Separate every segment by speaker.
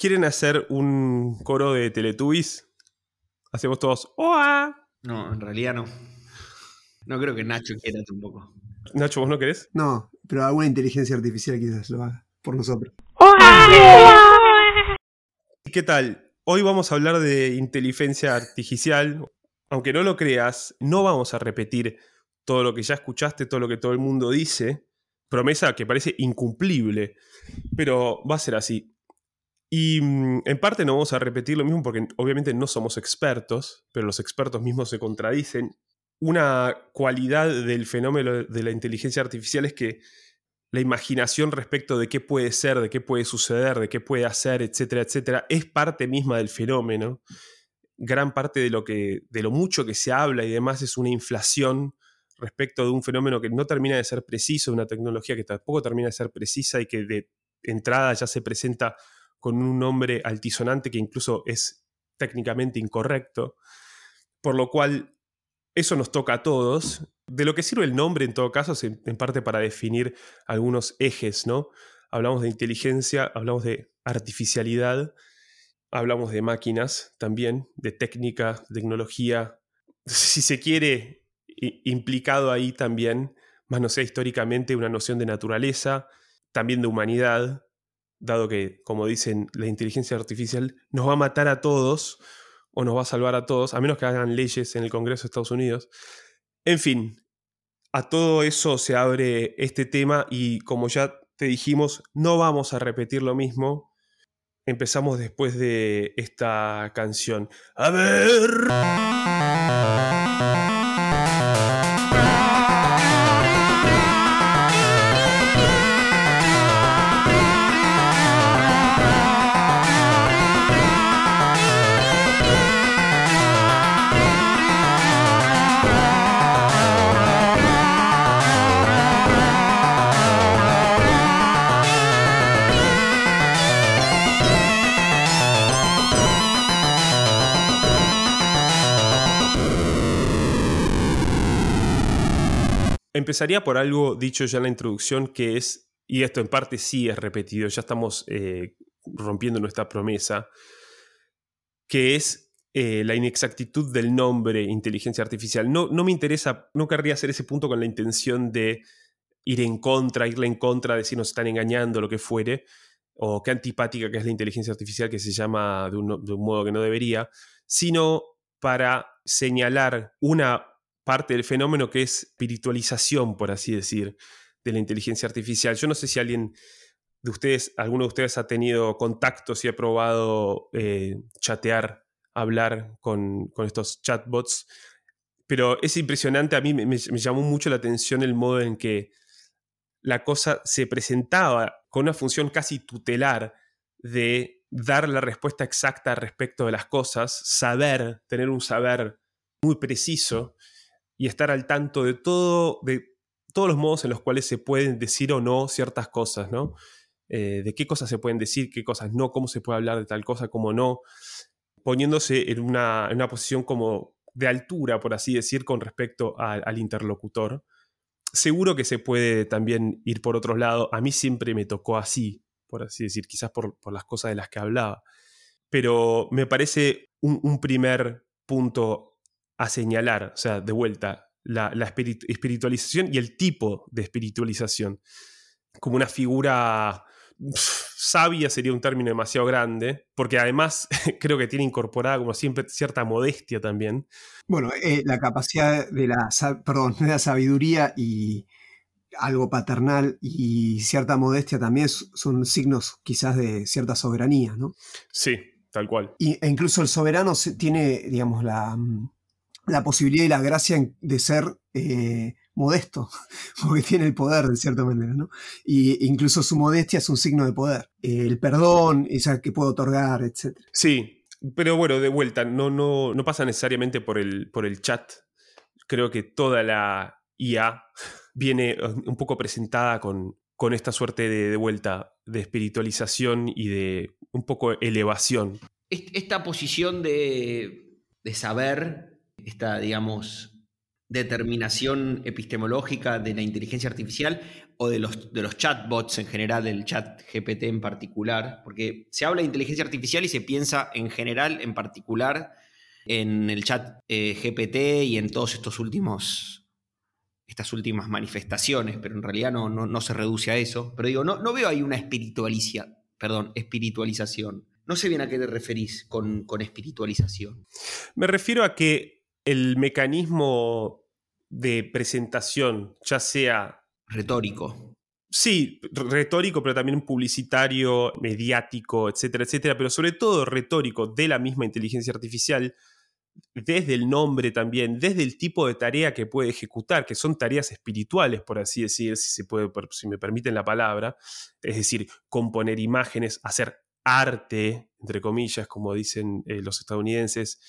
Speaker 1: ¿Quieren hacer un coro de Teletubbies? Hacemos todos ¡Oa!
Speaker 2: No, en realidad no. No creo que Nacho quiera tampoco.
Speaker 1: Nacho, ¿vos no querés?
Speaker 3: No, pero alguna inteligencia artificial quizás lo haga por nosotros.
Speaker 1: ¿Qué tal? Hoy vamos a hablar de inteligencia artificial. Aunque no lo creas, no vamos a repetir todo lo que ya escuchaste, todo lo que todo el mundo dice. Promesa que parece incumplible, pero va a ser así. Y mm, en parte no vamos a repetir lo mismo porque obviamente no somos expertos, pero los expertos mismos se contradicen. Una cualidad del fenómeno de la inteligencia artificial es que la imaginación respecto de qué puede ser, de qué puede suceder, de qué puede hacer, etcétera, etcétera, es parte misma del fenómeno. Gran parte de lo, que, de lo mucho que se habla y demás es una inflación respecto de un fenómeno que no termina de ser preciso, una tecnología que tampoco termina de ser precisa y que de entrada ya se presenta con un nombre altisonante que incluso es técnicamente incorrecto, por lo cual eso nos toca a todos. De lo que sirve el nombre en todo caso es en parte para definir algunos ejes, ¿no? Hablamos de inteligencia, hablamos de artificialidad, hablamos de máquinas también, de técnica, tecnología, si se quiere, implicado ahí también, más no sé, históricamente, una noción de naturaleza, también de humanidad, dado que, como dicen, la inteligencia artificial nos va a matar a todos o nos va a salvar a todos, a menos que hagan leyes en el Congreso de Estados Unidos. En fin, a todo eso se abre este tema y como ya te dijimos, no vamos a repetir lo mismo. Empezamos después de esta canción. A ver. Empezaría por algo dicho ya en la introducción, que es, y esto en parte sí es repetido, ya estamos eh, rompiendo nuestra promesa, que es eh, la inexactitud del nombre inteligencia artificial. No, no me interesa, no querría hacer ese punto con la intención de ir en contra, irle en contra, decir nos están engañando, lo que fuere, o qué antipática que es la inteligencia artificial que se llama de un, de un modo que no debería, sino para señalar una parte del fenómeno que es espiritualización, por así decir, de la inteligencia artificial. Yo no sé si alguien de ustedes, alguno de ustedes ha tenido contacto, si ha probado eh, chatear, hablar con, estos chatbots, pero es impresionante, a mí me, llamó mucho la atención el modo en que la cosa se presentaba con una función casi tutelar de dar la respuesta exacta respecto de las cosas, saber, tener un saber muy preciso y estar al tanto de todo, de todos los modos en los cuales se pueden decir o no ciertas cosas, ¿no? Eh, de qué cosas se pueden decir, qué cosas no, cómo se puede hablar de tal cosa, cómo no, poniéndose en una, en una posición como de altura, por así decir, con respecto al interlocutor. Seguro que se puede también ir por otro lado. A mí siempre me tocó así, por así decir, quizás por, por las cosas de las que hablaba. Pero me parece un, un primer punto a señalar, o sea, de vuelta, la, espiritualización y el tipo de espiritualización. Como una figura sabia sería un término demasiado grande, porque además creo que tiene incorporada como siempre cierta modestia también.
Speaker 3: Bueno, eh, la capacidad de la, perdón, de la sabiduría y algo paternal y cierta modestia también son signos quizás de cierta soberanía, ¿no?
Speaker 1: Sí, tal cual.
Speaker 3: Y, e incluso el soberano tiene, digamos, la, mm, la posibilidad y la gracia de ser eh, modesto, porque tiene el poder de cierta manera, ¿no? Y incluso su modestia es un signo de poder. el perdón, esa que puede otorgar, etc.
Speaker 1: Sí, pero bueno, de vuelta, no, no, no pasa necesariamente por el, por el chat. Creo que toda la IA viene eh, un poco presentada con, con esta suerte de, de vuelta de espiritualización y de un poco elevación.
Speaker 2: Esta posición de, de saber esta, digamos, determinación epistemológica de la inteligencia artificial o de los, de los chatbots en general, del chat GPT en particular, porque se habla de inteligencia artificial y se piensa en general, en particular, en el chat eh, GPT y en todos estos últimos, estas últimas manifestaciones, pero en realidad no, no, se reduce a eso. Pero digo, no, no veo ahí una espiritualización, perdón, espiritualización. No sé bien a qué te referís con, con espiritualización.
Speaker 1: Me refiero a que el mecanismo de presentación, ya sea...
Speaker 2: Retórico.
Speaker 1: Sí, retórico, pero también publicitario, mediático, etcétera, etcétera, pero sobre todo retórico de la misma inteligencia artificial, desde el nombre también, desde el tipo de tarea que puede ejecutar, que son tareas espirituales, por así decir, si, se puede, si me permiten la palabra, es decir, componer imágenes, hacer arte, entre comillas, como dicen eh, los estadounidenses,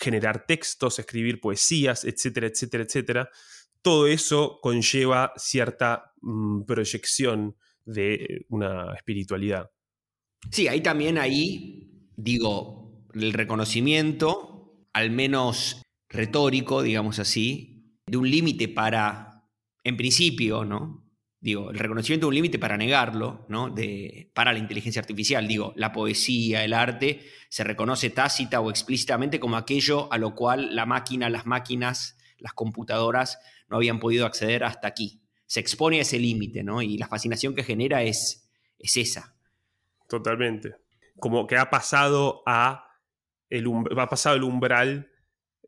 Speaker 1: generar textos, escribir poesías, etcétera, etcétera, etcétera, todo eso conlleva cierta mm, proyección de una espiritualidad.
Speaker 2: Sí, ahí también, ahí, digo, el reconocimiento, al menos retórico, digamos así, de un límite para, en principio, ¿no? Digo, el reconocimiento de un límite para negarlo, ¿no? De, para la inteligencia artificial. Digo, la poesía, el arte, se reconoce tácita o explícitamente como aquello a lo cual la máquina, las máquinas, las computadoras no habían podido acceder hasta aquí. Se expone a ese límite, ¿no? Y la fascinación que genera es, es esa.
Speaker 1: Totalmente. Como que ha pasado a el, ha pasado el umbral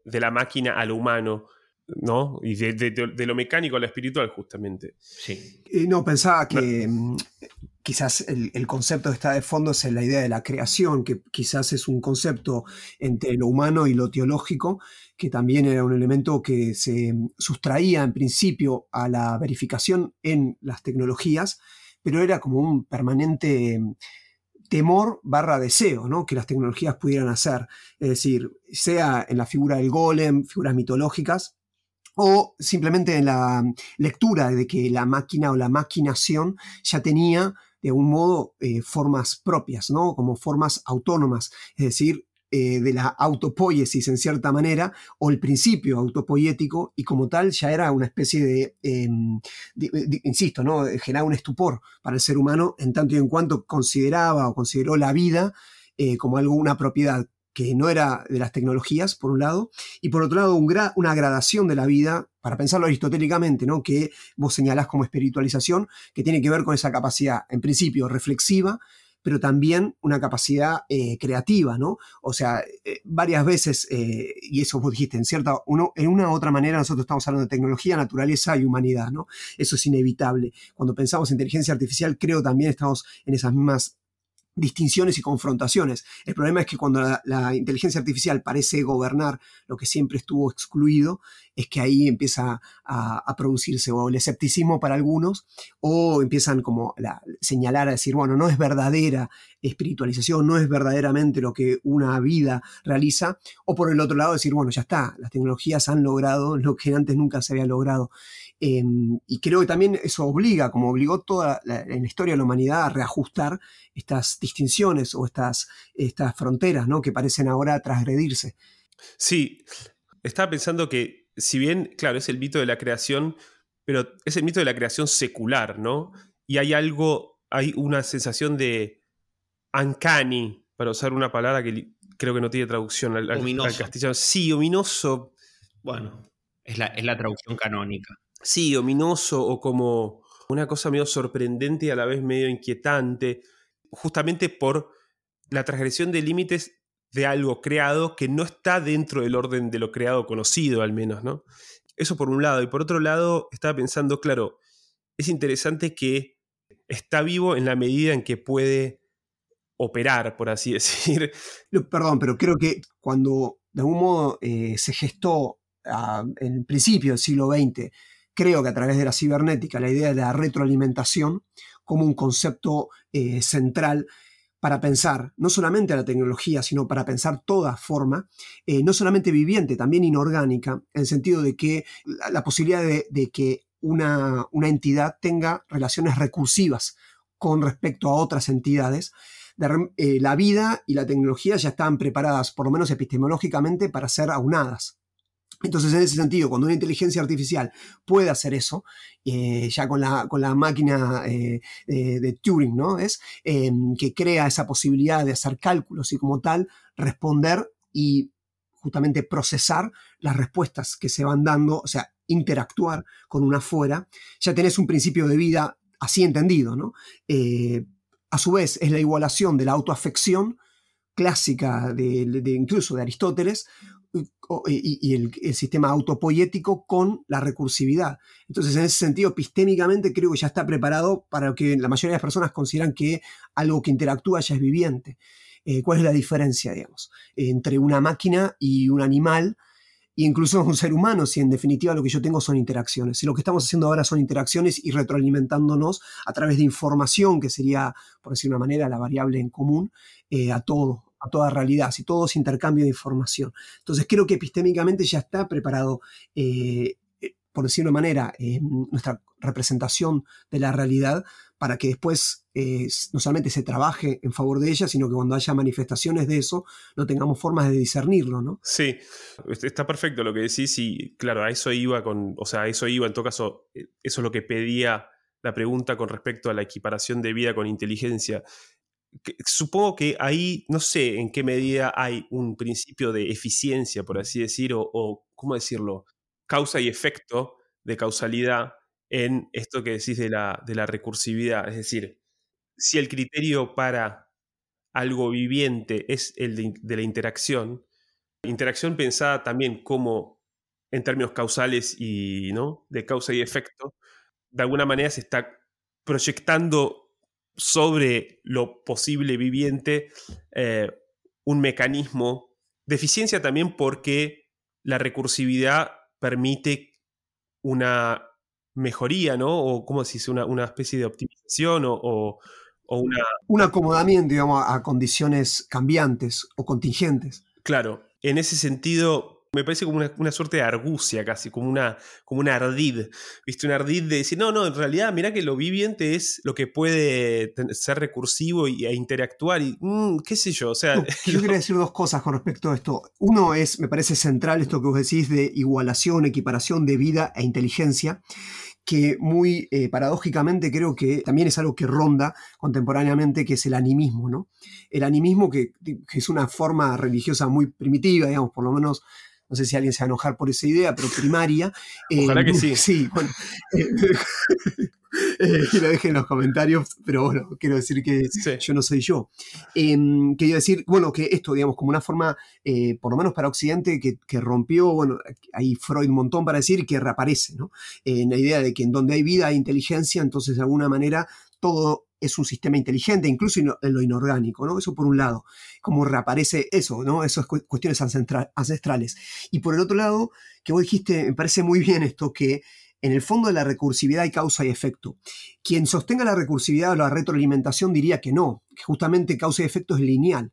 Speaker 1: de la máquina al humano. ¿No? Y de, lo mecánico a lo espiritual, justamente.
Speaker 2: Sí.
Speaker 3: no, pensaba que mm, quizás el, concepto que está de fondo es la idea de la creación, que quizás es un concepto entre lo humano y lo teológico, que también era un elemento que se sustraía en principio a la verificación en las tecnologías, pero era como un permanente temor barra deseo, ¿no? Que las tecnologías pudieran hacer. Es decir, sea en la figura del golem, figuras mitológicas, o simplemente en la lectura de que la máquina o la maquinación ya tenía de algún modo eh, formas propias, ¿no? Como formas autónomas, es decir, eh, de la autopoiesis en cierta manera, o el principio autopoiético, y como tal ya era una especie de, em, insisto, ¿no? generar un estupor para el ser humano en tanto y en cuanto consideraba o consideró la vida eh, como algo, una propiedad que no era de las tecnologías, por un lado, y por otro lado una gradación de la vida, para pensarlo aristotélicamente, ¿no? que vos señalás como espiritualización, que tiene que ver con esa capacidad, en principio, reflexiva, pero también una capacidad eh, creativa, ¿no? O sea, eh, varias veces, eh, y eso vos dijiste, en cierta, uno, en una u otra manera nosotros estamos hablando de tecnología, naturaleza y humanidad, ¿no? Eso es inevitable. Cuando pensamos en inteligencia artificial, creo también estamos en esas mismas distinciones y confrontaciones. El problema es que cuando la, inteligencia artificial parece gobernar lo que siempre estuvo excluido, es que ahí empieza a, producirse o el escepticismo para algunos o empiezan como a señalar a decir, bueno, no es verdadera espiritualización, no es verdaderamente lo que una vida realiza, o por el otro lado decir, bueno, ya está, las tecnologías han logrado lo que antes nunca se había logrado. Em, y creo que también eso obliga, como obligó toda la, en la historia de la humanidad a reajustar estas distinciones o estas, estas fronteras ¿no? que parecen ahora transgredirse.
Speaker 1: Sí, estaba pensando que si bien, claro, es el mito de la creación, pero es el mito de la creación secular, ¿no? Y hay algo, hay una sensación de uncanny, para usar una palabra que creo que no tiene traducción al, al castellano. Sí, ominoso.
Speaker 2: Bueno, es la, es la traducción canónica
Speaker 1: sí, ominoso o como una cosa medio sorprendente y a la vez medio inquietante, justamente por la transgresión de límites de algo creado que no está dentro del orden de lo creado conocido, al menos, ¿no? Eso por un lado. Y por otro lado, estaba pensando, claro, es interesante que está vivo en la medida en que puede operar, por así decir.
Speaker 3: Perdón, pero creo que cuando de algún modo eh, se gestó ah, en el principio del siglo XX creo que a través de la cibernética, la idea de la retroalimentación como un concepto eh, central para pensar no solamente la tecnología, sino para pensar toda forma, eh, no solamente viviente, también inorgánica, en el sentido de que la, posibilidad de, que una, una, entidad tenga relaciones recursivas con respecto a otras entidades. Eh, la vida y la tecnología ya están preparadas, por lo menos epistemológicamente, para ser aunadas. Entonces, en ese sentido, cuando una inteligencia artificial puede hacer eso, eh, ya con la, con la máquina eh, de, Turing, ¿no? Es em, que crea esa posibilidad de hacer cálculos y como tal responder y justamente procesar las respuestas que se van dando, o sea, interactuar con una fuera, ya tenés un principio de vida así entendido, ¿no? Eh, a su vez, es la igualación de la autoafección clásica de, incluso de Aristóteles y, el, sistema autopoético con la recursividad. Entonces, en ese sentido, epistémicamente creo que ya está preparado para que la mayoría de las personas consideran que algo que interactúa ya es viviente. Eh, ¿Cuál es la diferencia, digamos, entre una máquina y un animal? e incluso un ser humano, si en definitiva lo que yo tengo son interacciones. Si lo que estamos haciendo ahora son interacciones y retroalimentándonos a través de información, que sería, por decir una manera, la variable en común, eh, a todo, a toda realidad, si todo es intercambio de información. Entonces creo que epistémicamente ya está preparado, eh, eh, por decir una manera, nuestra representación de la realidad para que después eh, no solamente se trabaje en favor de ella, sino que cuando haya manifestaciones de eso, no tengamos formas de discernirlo, ¿no?
Speaker 1: Sí, está perfecto lo que decís y claro, a eso iba con, o sea, a eso iba en todo caso, eh, eso es lo que pedía la pregunta con respecto a la equiparación de vida con inteligencia. Supongo que ahí, no sé en qué medida hay un principio de eficiencia, por así decir, o, ¿cómo decirlo? Causa y efecto de causalidad en esto que decís de la, de la recursividad. Es decir, si el criterio para algo viviente es el de, la interacción, interacción pensada también como en términos causales y ¿no? de causa y efecto, de alguna manera se está proyectando sobre lo posible viviente eh, un mecanismo de eficiencia también porque la recursividad permite una mejoría, ¿no? O, ¿cómo decís? Una, una especie de optimización o, una...
Speaker 3: Un acomodamiento, digamos, a condiciones cambiantes o contingentes.
Speaker 1: Claro, en ese sentido, me parece como una, suerte de argucia casi, como una, como una ardid, ¿viste? Un ardid de decir, no, no, en realidad, mira que lo viviente es lo que puede ser recursivo y, e interactuar y, mm, qué sé yo, o sea...
Speaker 3: yo quería decir dos cosas con respecto a esto. Uno es, me parece central esto que vos decís de igualación, equiparación de vida e inteligencia que muy eh, paradójicamente creo que también es algo que ronda contemporáneamente, que es el animismo, ¿no? El animismo que, que, es una forma religiosa muy primitiva, digamos, por lo menos no sé si alguien se va a enojar por esa idea, pero primaria.
Speaker 1: Ojalá que sí.
Speaker 3: Sí, bueno. Eh, eh, que lo dejen en los comentarios, pero bueno, quiero decir que yo no soy yo. Eh, quería decir, bueno, que esto, digamos, como una forma, eh, por lo menos para Occidente, que, que, rompió, bueno, hay Freud un montón para decir que reaparece, ¿no? en la idea de que en donde hay vida hay inteligencia, entonces de alguna manera todo es un sistema inteligente, incluso en lo inorgánico, ¿no? Eso por un lado, como reaparece eso, ¿no? Esas cuestiones ancestrales. Y por el otro lado, que vos dijiste, me parece muy bien esto, que en el fondo de la recursividad hay causa y efecto. Quien sostenga la recursividad o la retroalimentación diría que no, que justamente causa y efecto es lineal.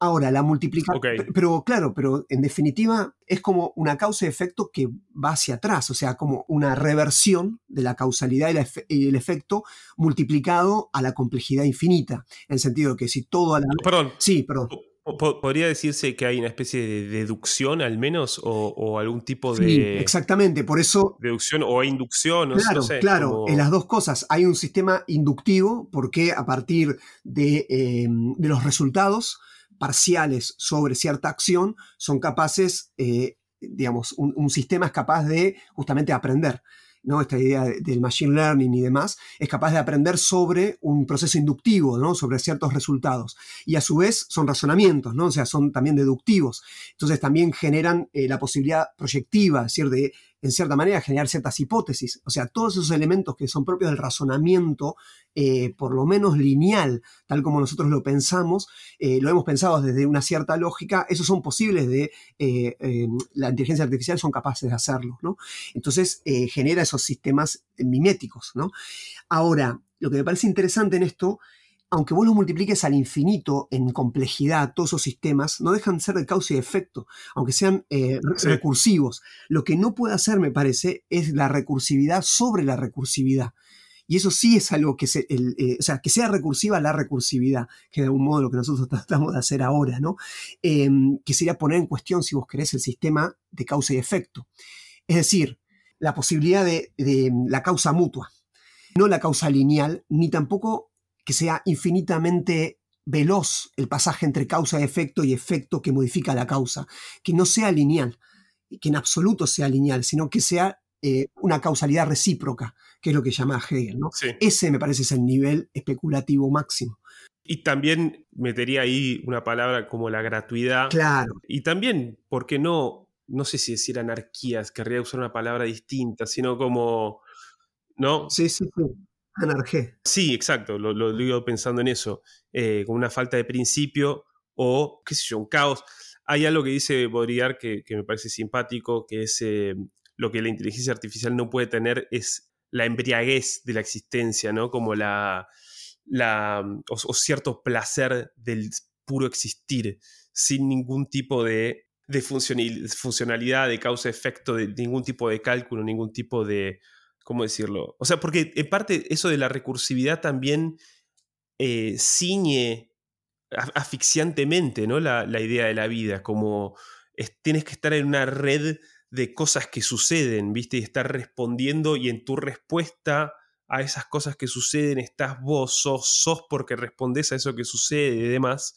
Speaker 3: Ahora, la multiplicación. Pero claro, pero en definitiva es como una causa y efecto que va hacia atrás, o sea, como una reversión de la causalidad y, el efecto multiplicado a la complejidad infinita. En el sentido de que si todo a la.
Speaker 1: Perdón.
Speaker 3: Sí, perdón.
Speaker 1: ¿Podría decirse que hay una especie de deducción al menos o, algún tipo de...
Speaker 3: Sí, exactamente, por eso...
Speaker 1: Deducción o inducción,
Speaker 3: claro,
Speaker 1: sé,
Speaker 3: Claro, en las dos cosas. Hay un sistema inductivo porque a partir de, eh, de los resultados parciales sobre cierta acción son capaces, eh, digamos, un, sistema es capaz de justamente aprender. ¿no? esta idea del machine learning y demás, es capaz de aprender sobre un proceso inductivo, ¿no? sobre ciertos resultados. Y a su vez son razonamientos, ¿no? o sea, son también deductivos. Entonces también generan eh, la posibilidad proyectiva, es decir, de en cierta manera, generar ciertas hipótesis. O sea, todos esos elementos que son propios del razonamiento, eh, por lo menos lineal, tal como nosotros lo pensamos, eh, lo hemos pensado desde una cierta lógica, esos son posibles de, eh, la inteligencia artificial son capaces de hacerlo, ¿no? Entonces, genera esos sistemas miméticos, ¿no? Ahora, lo que me parece interesante en esto aunque vos los multipliques al infinito en complejidad, todos esos sistemas no dejan de ser de causa y efecto, aunque sean eh, recursivos. Lo que no puede hacer, me parece, es la recursividad sobre la recursividad. Y eso sí es algo que, se, eh, o sea, que sea recursiva la recursividad, que de algún modo lo que nosotros tratamos de hacer ahora, ¿no? Em, que sería poner en cuestión, si vos querés, el sistema de causa y efecto. Es decir, la posibilidad de, de la causa mutua, no la causa lineal, ni tampoco que sea infinitamente veloz el pasaje entre causa y efecto y efecto que modifica la causa, que no sea lineal, que en absoluto sea lineal, sino que sea eh, una causalidad recíproca, que es lo que llama Hegel. ¿no? Ese me parece es el nivel especulativo máximo.
Speaker 1: Y también metería ahí una palabra como la gratuidad.
Speaker 3: Claro.
Speaker 1: Y también, ¿por qué no? No sé si decir anarquías, querría usar una palabra distinta, sino como. ¿No?
Speaker 3: Sí, sí, sí. Anarquía.
Speaker 1: Sí, exacto, lo, lo, digo pensando en eso, eh, una falta de principio o, qué sé yo, un caos. Hay algo que dice Baudrillard que, que me parece simpático, que es eh, lo que la inteligencia artificial no puede tener es la embriaguez de la existencia, ¿no? Como la, la o, cierto placer del puro existir, sin ningún tipo de funcionalidad, de causa-efecto, de ningún tipo de cálculo, ningún tipo de, ¿cómo decirlo? O sea, porque en parte eso de la recursividad también eh, ciñe asfixiantemente ¿no? La, idea de la vida, como tienes que estar en una red de cosas que suceden, ¿viste? Y estar respondiendo y en tu respuesta a esas cosas que suceden estás vos, sos, sos porque respondes a eso que sucede y demás.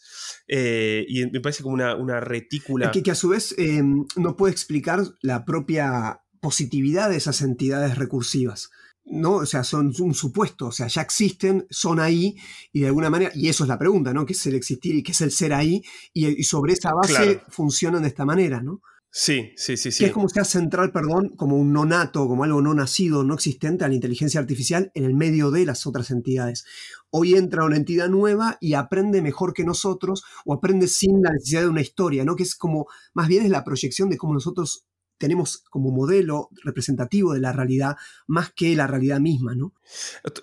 Speaker 1: Eh, y me parece como una, una retícula.
Speaker 3: Que, que a su vez em, no puede explicar la propia positividad de esas entidades recursivas. ¿no? O sea, son un supuesto, o sea, ya existen, son ahí, y de alguna manera, y eso es la pregunta, ¿no? ¿Qué es el existir y qué es el ser ahí? Y, sobre esa base funcionan de esta manera, ¿no?
Speaker 1: Sí, sí, sí, sí.
Speaker 3: Que es como sea central, perdón, como un no nato, como algo no nacido, no existente a la inteligencia artificial en el medio de las otras entidades. Hoy entra una entidad nueva y aprende mejor que nosotros o aprende sin la necesidad de una historia, ¿no? Que es como, más bien es la proyección de cómo nosotros tenemos como modelo representativo de la realidad más que la realidad misma, ¿no?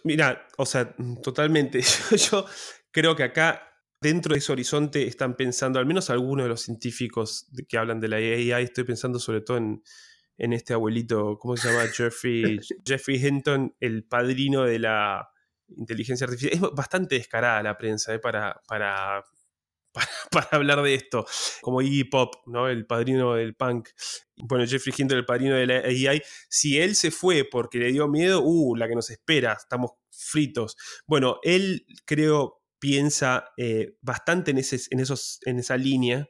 Speaker 1: Mira, o sea, totalmente. Yo creo que acá dentro de ese horizonte están pensando, al menos algunos de los científicos que hablan de la AI, estoy pensando sobre todo en, este abuelito, ¿cómo se llama? Jeffrey, Jeffrey Hinton, el padrino de la inteligencia artificial. Es bastante descarada la prensa ¿eh? para, para para, hablar de esto, como Iggy Pop, ¿no? el padrino del punk. Bueno, Jeffrey Hinton, el padrino de la AI. Si él se fue porque le dio miedo, uh, la que nos espera, estamos fritos. Bueno, él creo piensa eh, bastante en, ese, en, esos, en esa línea,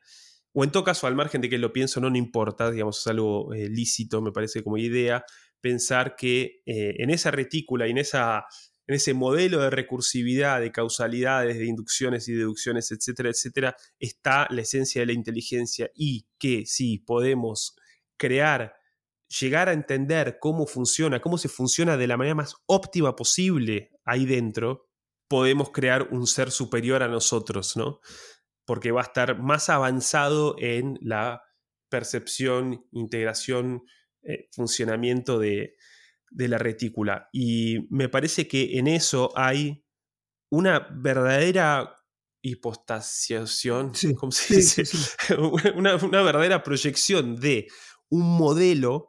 Speaker 1: o en todo caso, al margen de que lo pienso, no, no importa, digamos, es algo eh, lícito, me parece como idea, pensar que eh, en esa retícula y en esa en ese modelo de recursividad, de causalidades, de inducciones y deducciones, etcétera, etcétera, está la esencia de la inteligencia y que si podemos crear, llegar a entender cómo funciona, cómo se funciona de la manera más óptima posible ahí dentro, podemos crear un ser superior a nosotros, ¿no? Porque va a estar más avanzado en la percepción, integración, eh, funcionamiento de, de la retícula. Y me parece que en eso hay una verdadera hipostasiación, ¿cómo se dice? una, verdadera proyección de un modelo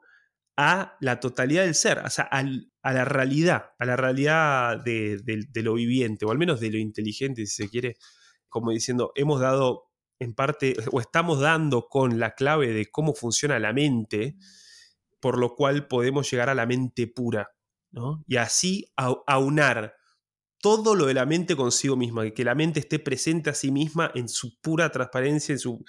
Speaker 1: a la totalidad del ser, o sea, a la realidad, a la realidad de, de, lo viviente, o al menos de lo inteligente, si se quiere, como diciendo, hemos dado en parte, o estamos dando con la clave de cómo funciona la mente, por lo cual podemos llegar a la mente pura, ¿no? Y así aunar todo lo de la mente consigo misma, que la mente esté presente a sí misma en su pura transparencia, en su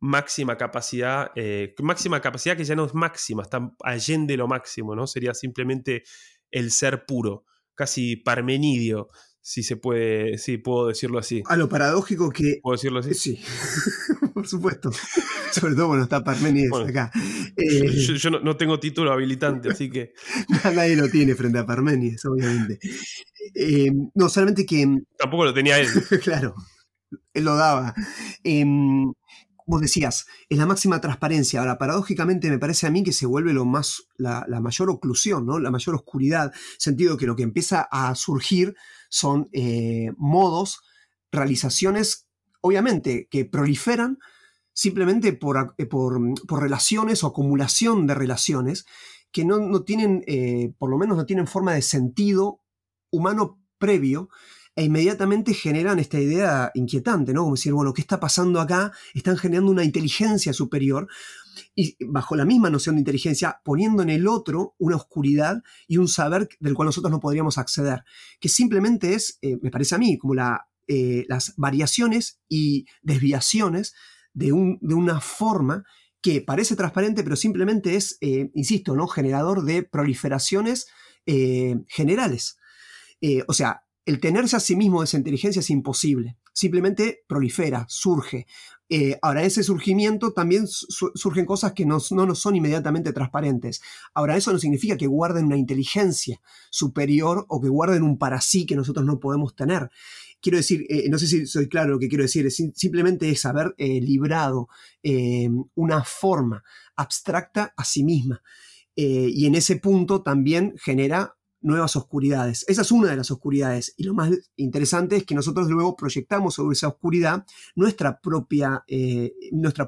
Speaker 1: máxima capacidad, eh, máxima capacidad que ya no es máxima, está allende lo máximo, ¿no? Sería simplemente el ser puro, casi parmenidio, si se puede, sí, puedo decirlo así.
Speaker 3: A lo paradójico que...
Speaker 1: ¿Puedo decirlo así?
Speaker 3: Sí, por supuesto. Sobre todo cuando está Parménides acá.
Speaker 1: Eh, yo, no, tengo título habilitante, así que...
Speaker 3: Nadie lo tiene frente a Parménides, obviamente. Eh, no, solamente que...
Speaker 1: Tampoco lo tenía él.
Speaker 3: claro, él lo daba. Em, vos decías, es la máxima transparencia. Ahora, paradójicamente me parece a mí que se vuelve lo más, la, la mayor oclusión, ¿no? la mayor oscuridad, sentido que lo que empieza a surgir son eh, modos, realizaciones, obviamente, que proliferan simplemente por, eh, por, relaciones o acumulación de relaciones que no, tienen, eh, por lo menos no tienen forma de sentido humano previo e inmediatamente generan esta idea inquietante, ¿no? Como decir, bueno, ¿qué está pasando acá? Están generando una inteligencia superior y bajo la misma noción de inteligencia, poniendo en el otro una oscuridad y un saber del cual nosotros no podríamos acceder, que simplemente es, eh, me parece a mí, como eh, las variaciones y desviaciones de, un, de, una forma que parece transparente, pero simplemente es, eh, insisto, ¿no? generador de proliferaciones generales. o sea, el tenerse a sí mismo de esa inteligencia es imposible. Simplemente prolifera, surge. Eh, ahora, ese surgimiento también surgen cosas que no, no, nos son inmediatamente transparentes. Ahora, eso no significa que guarden una inteligencia superior o que guarden un para sí que nosotros no podemos tener. Quiero decir, eh, no sé si soy claro lo que quiero decir, es, simplemente es haber eh, librado una forma abstracta a sí misma. y en ese punto también genera nuevas oscuridades. Esa es una de las oscuridades. Y lo más interesante es que nosotros luego proyectamos sobre esa oscuridad nuestra propia, eh,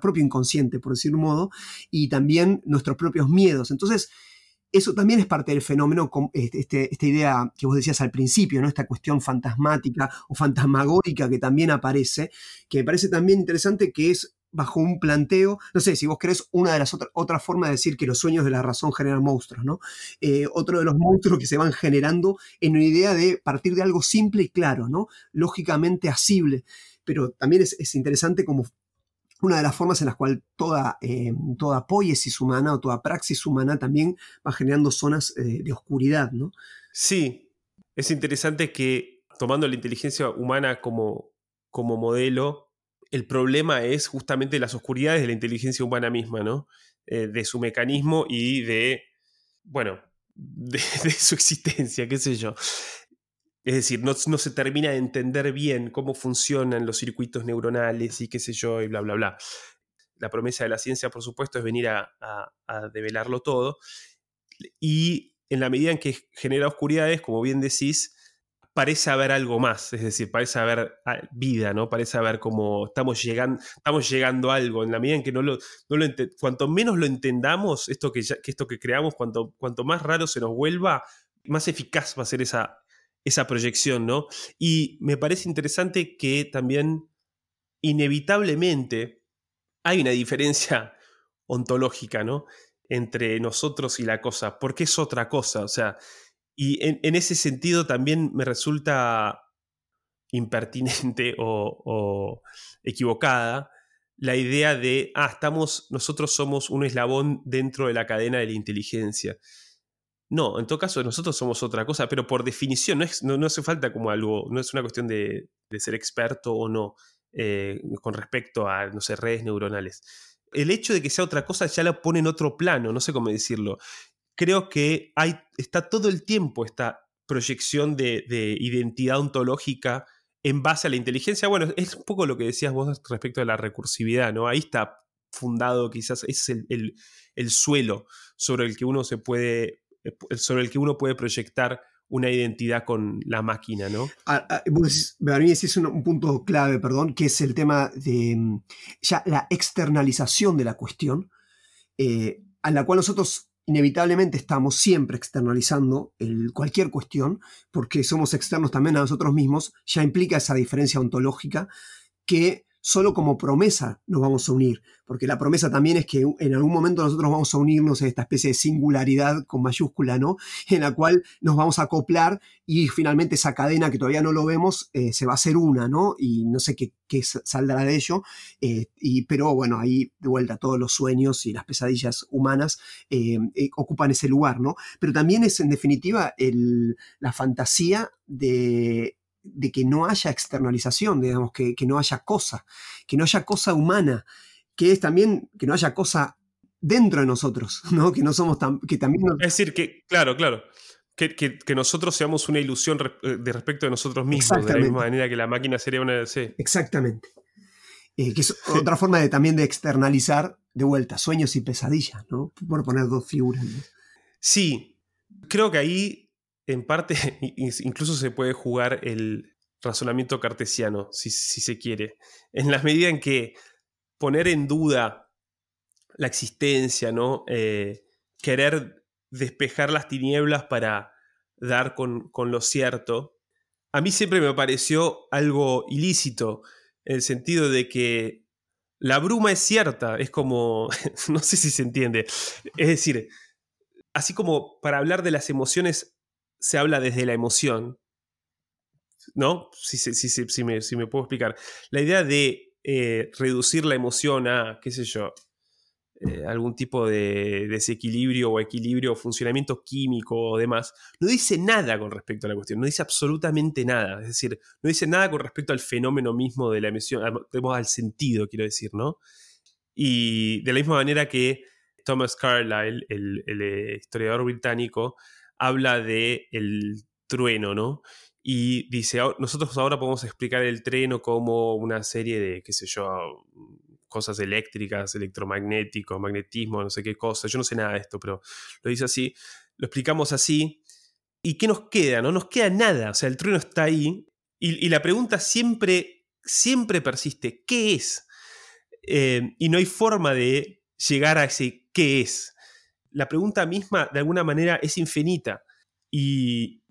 Speaker 3: propio inconsciente, por decir un modo, y también nuestros propios miedos. Entonces, eso también es parte del fenómeno, este, este, esta idea que vos decías al principio, ¿no? esta cuestión fantasmática o fantasmagórica que también aparece, que me parece también interesante que es bajo un planteo, no sé, si vos querés, una de las otras otra formas de decir que los sueños de la razón generan monstruos, ¿no? Eh, otro de los monstruos que se van generando en una idea de partir de algo simple y claro, ¿no? Lógicamente asible, pero también es, interesante como una de las formas en las cuales toda, eh, toda poiesis humana o toda praxis humana también va generando zonas eh, de oscuridad, ¿no?
Speaker 1: Sí, es interesante que tomando la inteligencia humana como, como modelo, el problema es justamente las oscuridades de la inteligencia humana misma, ¿no? Eh, de su mecanismo y de, bueno, de, su existencia, qué sé yo. Es decir, no, se termina de entender bien cómo funcionan los circuitos neuronales y qué sé yo, y bla, bla, bla. La promesa de la ciencia, por supuesto, es venir a, a develarlo todo. Y en la medida en que genera oscuridades, como bien decís, parece haber algo más, es decir, parece haber ah, vida, ¿no? Parece haber como estamos llegando, estamos llegando a algo, en la medida en que no lo, no lo cuanto menos lo entendamos, esto que, esto que creamos, cuanto, cuanto más raro se nos vuelva, más eficaz va a ser esa, esa proyección, ¿no? Y me parece interesante que también, inevitablemente, hay una diferencia ontológica, ¿no? Entre nosotros y la cosa, porque es otra cosa, o sea, y en, ese sentido también me resulta impertinente o, equivocada la idea de, ah, estamos, nosotros somos un eslabón dentro de la cadena de la inteligencia. No, en todo caso nosotros somos otra cosa, pero por definición no, es, no, hace falta como algo, no es una cuestión de, ser experto o no eh, con respecto a, no sé, redes neuronales. El hecho de que sea otra cosa ya la pone en otro plano, no sé cómo decirlo creo que hay, está todo el tiempo esta proyección de, identidad ontológica en base a la inteligencia. Bueno, es un poco lo que decías vos respecto a la recursividad, ¿no? Ahí está fundado quizás, es el, suelo sobre el que uno se puede, eh, sobre el que uno puede proyectar una identidad con la máquina, ¿no?
Speaker 3: A, a, mí es un, punto clave, perdón, que es el tema de mm, ya la externalización de la cuestión, eh, a la cual nosotros inevitablemente estamos siempre externalizando cualquier cuestión, porque somos externos también a nosotros mismos, ya implica esa diferencia ontológica que solo como promesa nos vamos a unir, porque la promesa también es que en algún momento nosotros vamos a unirnos en esta especie de singularidad con mayúscula, ¿no? En la cual nos vamos a acoplar y finalmente esa cadena que todavía no lo vemos eh, se va a hacer una, ¿no? Y no sé qué, saldrá de ello, eh, y, pero bueno, ahí de vuelta todos los sueños y las pesadillas humanas eh, ocupan ese lugar, ¿no? Pero también es en definitiva la fantasía de de que no haya externalización, digamos, que, no haya cosa, que no haya cosa humana, que es también que no haya cosa dentro de nosotros, ¿no? Que no somos tan. que también.
Speaker 1: Es decir, que, claro, claro. Que, nosotros seamos una ilusión eh, de respecto de nosotros mismos, de la misma manera que la máquina sería una. Sí.
Speaker 3: Exactamente. Eh, que es otra forma de, también de externalizar de vuelta sueños y pesadillas, ¿no? Por poner dos figuras.
Speaker 1: Sí, creo que ahí en parte incluso se puede jugar el razonamiento cartesiano, si, se quiere, en la medida en que poner en duda la existencia, ¿no? Eh, querer despejar las tinieblas para dar con, con lo cierto, a mí siempre me pareció algo ilícito, en el sentido de que la bruma es cierta, es como, no sé si se entiende, es decir, así como para hablar de las emociones se habla desde la emoción, ¿no? Si, si, si me, puedo explicar. La idea de eh, reducir la emoción a, qué sé yo, eh, algún tipo de desequilibrio o equilibrio o funcionamiento químico o demás, no dice nada con respecto a la cuestión, no dice absolutamente nada. Es decir, no dice nada con respecto al fenómeno mismo de la emoción, al sentido, quiero decir, ¿no? Y de la misma manera que Thomas Carlyle, el, eh, historiador británico, habla de el trueno, ¿no? Y dice, nosotros ahora podemos explicar el trueno como una serie de, qué sé yo, cosas eléctricas, electromagnéticos, magnetismo, no sé qué cosa. Yo no sé nada de esto, pero lo dice así. Lo explicamos así. ¿Y qué nos queda? No nos queda nada. O sea, el trueno está ahí. Y, la pregunta siempre, siempre persiste. ¿Qué es? Eh, y no hay forma de llegar a ese qué es. La pregunta misma, de alguna manera, es infinita. Y,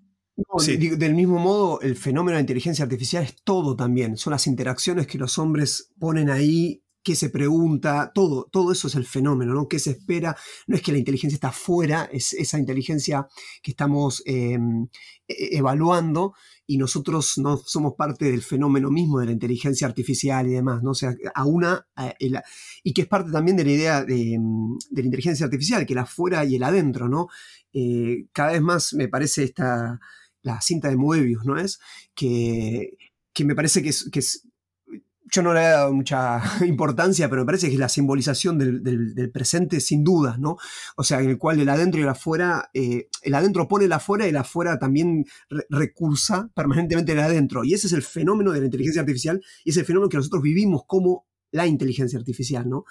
Speaker 3: Del mismo modo, el fenómeno de la inteligencia artificial es todo también. Son las interacciones que los hombres ponen ahí qué se pregunta, todo, todo eso es el fenómeno, ¿no? ¿Qué se espera? No es que la inteligencia está fuera, es esa inteligencia que estamos em, e, evaluando y nosotros no somos parte del fenómeno mismo de la inteligencia artificial y demás, ¿no? O sea, a una, y que es parte también de la idea de, em, de, la inteligencia artificial, que el afuera y el adentro, ¿no? Eh, cada vez más me parece esta, la cinta de Moebius, ¿no es? Que, que me parece que que es yo no le he dado mucha importancia, pero me parece que es la simbolización del, presente sin dudas, ¿no? O sea, en el cual el adentro y el afuera, eh, el adentro pone el afuera y el afuera también recursa permanentemente el adentro. Y ese es el fenómeno de la inteligencia artificial y es el fenómeno que nosotros vivimos como la inteligencia artificial, ¿no?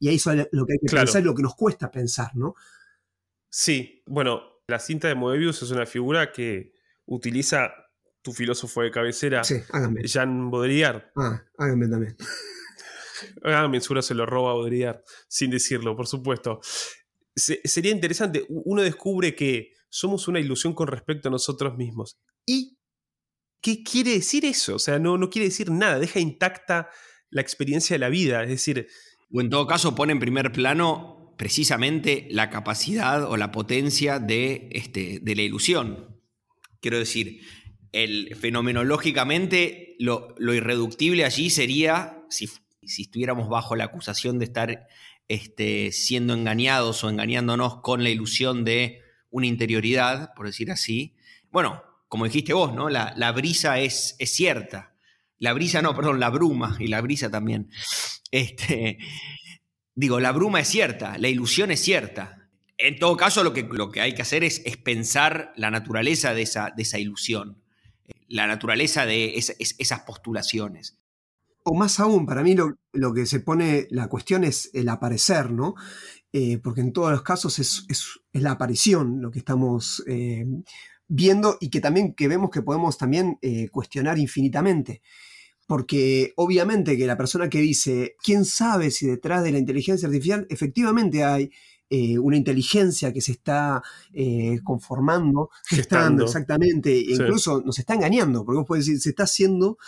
Speaker 3: Y ahí es lo que hay que pensar y lo que nos cuesta pensar, ¿no?
Speaker 1: Sí, bueno, la cinta de Moebius es una figura que utiliza tu filósofo de cabecera, Jean Baudrillard.
Speaker 3: Ah, háganme también.
Speaker 1: Háganme, seguro se lo roba a Baudrillard, sin decirlo, por supuesto. sería interesante, uno descubre que somos una ilusión con respecto a nosotros mismos. ¿Y qué quiere decir eso? O sea, no, no quiere decir nada, deja intacta la experiencia de la vida, es decir...
Speaker 2: O en todo caso pone en primer plano precisamente la capacidad o la potencia de, este, de la ilusión. Quiero decir, el, fenomenológicamente lo, irreductible allí sería, si, estuviéramos bajo la acusación de estar este, siendo engañados o engañándonos con la ilusión de una interioridad, por decir así. Bueno, como dijiste vos, ¿no? La, brisa es, cierta. La brisa, no, perdón, la bruma y la brisa también. Este, digo, la bruma es cierta, la ilusión es cierta. En todo caso, lo que, hay que hacer es, pensar la naturaleza de esa ilusión la naturaleza de esas postulaciones.
Speaker 3: O más aún, para mí lo, que se pone, la cuestión es el aparecer, ¿no? Eh, porque en todos los casos es, la aparición lo que estamos eh, viendo y que también que vemos que podemos también eh, cuestionar infinitamente. Porque obviamente que la persona que dice, ¿quién sabe si detrás de la inteligencia artificial efectivamente hay eh, una inteligencia que se está eh, conformando, gestando, exactamente, e incluso nos está engañando, porque vos podés decir, se está haciendo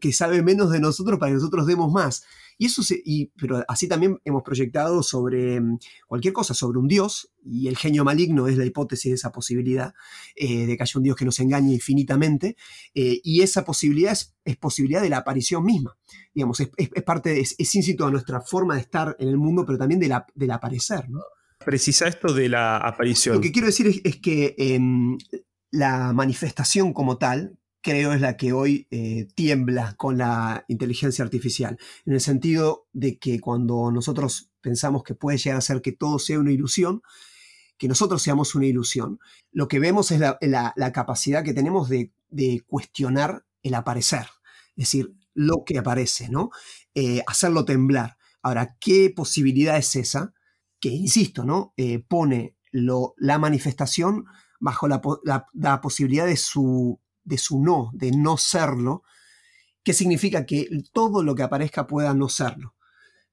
Speaker 3: que sabe menos de nosotros para que nosotros demos más. Y eso se, pero así también hemos proyectado sobre mm, cualquier cosa, sobre un Dios, y el genio maligno es la hípotesis de esa posibilidad, eh, de que haya un Dios que nos engañe infinitamente, y esa posibilidad es, posibilidad de la aparición misma. Digamos, es, parte, es, es íncito a nuestra forma de estar en el mundo, pero también de la, del aparecer, ¿no?
Speaker 1: Precisa esto de la aparición.
Speaker 3: Lo que quiero decir es, que em, la manifestación como tal, creo, es la que hoy eh, tiembla con la inteligencia artificial, en el sentido de que cuando nosotros pensamos que puede llegar a ser que todo sea una ilusión, que nosotros seamos una ilusión, lo que vemos es la, capacidad que tenemos de, cuestionar el aparecer, es decir, lo que aparece, ¿no? Eh, hacerlo temblar. Ahora, ¿qué posibilidad es esa? Que, insisto, ¿no? Eh, pone la manifestación bajo la, posibilidad de su, de su no, de no serlo, que significa que todo lo que aparezca pueda no serlo.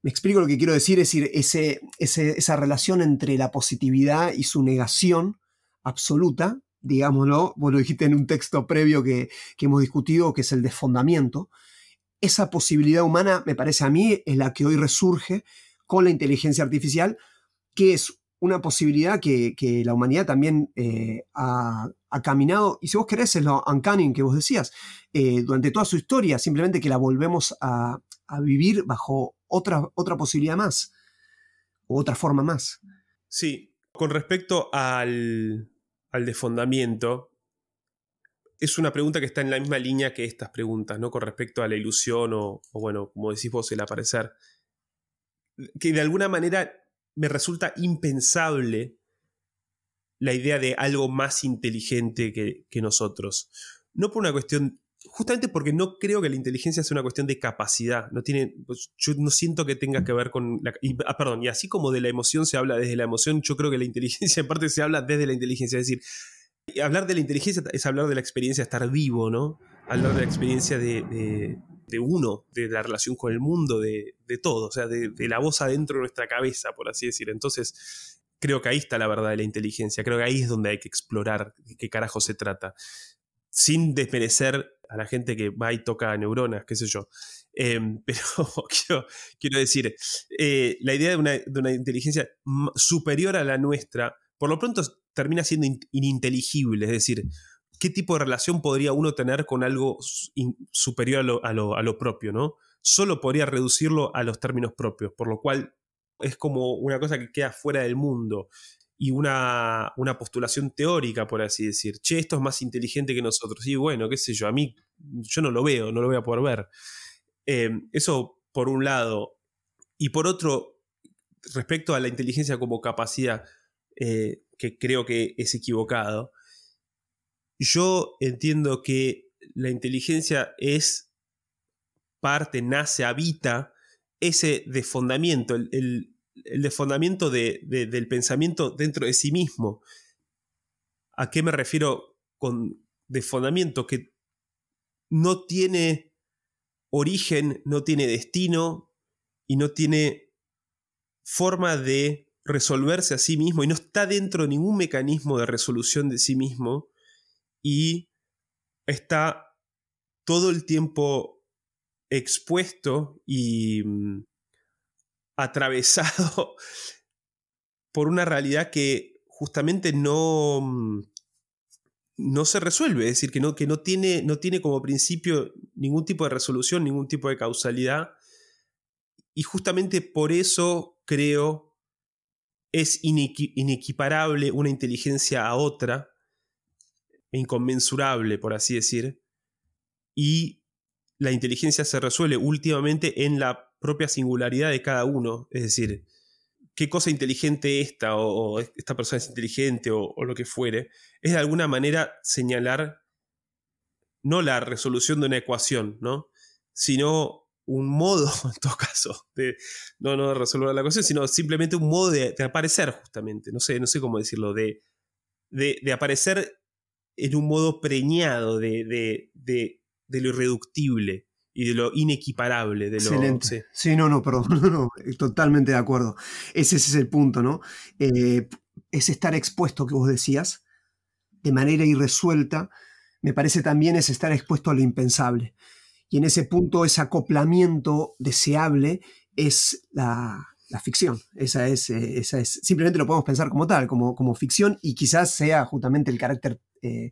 Speaker 3: Me explico lo que quiero decir, es decir, ese, esa relación entre la positividad y su negación absoluta digámoslo, vos lo dijiste en un texto previo que, hemos discutido, que es el desfondamiento, esa posibilidad humana, me parece a mí, es la que hoy resurge con la inteligencia artificial, que es una posibilidad que, la humanidad también eh, ha, caminado, y si vos querés es lo uncanny que vos decías, eh, durante toda su historia, simplemente que la volvemos a, vivir bajo otra, otra posibilidad más, o otra forma más.
Speaker 1: Sí, con respecto al, al desfondamiento, es una pregunta que está en la misma línea que estas preguntas, ¿no? Con respecto a la ilusión o, bueno, como decís vos, el aparecer. Que de alguna manera me resulta impensable la idea de algo más inteligente que, nosotros. No por una cuestión justamente porque no creo que la inteligencia sea una cuestión de capacidad. No tiene, pues, yo no siento que tenga que ver con la, y, ah, perdón, y así como de la emoción se habla desde la emoción, yo creo que la inteligencia en parte se habla desde la inteligencia. Es decir, hablar de la inteligencia es hablar de la experiencia de estar vivo, ¿no? Hablar de la experiencia de, uno, de la relación con el mundo, de, todo, o sea, de, la voz adentro de nuestra cabeza, por así decir. Entonces, creo que ahí está la verdad de la inteligencia. Creo que ahí es donde hay que explorar de qué carajo se trata. Sin desmerecer a la gente que va y toca neuronas, qué sé yo. Em, pero quiero, decir, eh, la idea de una, inteligencia superior a la nuestra, por lo pronto termina siendo ininteligible, es decir, ¿qué tipo de relación podría uno tener con algo superior a lo, propio, ¿no? Solo podría reducirlo a los términos propios, por lo cual es como una cosa que queda fuera del mundo y una, postulación teórica, por así decir. Che, esto es más inteligente que nosotros. Y bueno, qué sé yo, a mí yo no lo veo, no lo voy a poder ver. Em, eso por un lado. Y por otro, respecto a la inteligencia como capacidad, eh, que creo que es equivocado, yo entiendo que la inteligencia es parte, nace, habita ese desfondamiento, el, el desfondamiento de, del pensamiento dentro de sí mismo. ¿A qué me refiero con desfondamiento? Que no tiene origen, no tiene destino y no tiene forma de resolverse a sí mismo y no está dentro de ningún mecanismo de resolución de sí mismo y está todo el tiempo expuesto y mm, atravesado por una realidad que justamente no, mm, no se resuelve, es decir, que, no, que no, tiene, no tiene como principio ningún tipo de resolución, ningún tipo de causalidad. Y justamente por eso creo es inequiparable una inteligencia a otra, inconmensurable, por así decir, y la inteligencia se resuelve últimamente en la propia singularidad de cada uno. Es decir, qué cosa inteligente esta, o, esta persona es inteligente, o, lo que fuere, es de alguna manera señalar no la resolución de una ecuación, ¿no? sino un modo, en todo caso, de no, no de resolver la ecuación, sino simplemente un modo de, aparecer, justamente. No sé, no sé cómo decirlo, de, de, aparecer en un modo preñado de, de, lo irreductible y de lo inequiparable. De
Speaker 3: Excelente. sí. no, no, perdón, no, no, totalmente de acuerdo. Ese, es el punto, ¿no? Eh, es estar expuesto, que vos decías, de manera irresuelta, me parece también es estar expuesto a lo impensable. Y en ese punto, ese acoplamiento deseable es la, ficción. Esa es, eh, esa es, simplemente lo podemos pensar como tal, como, como ficción, y quizás sea justamente el carácter eh,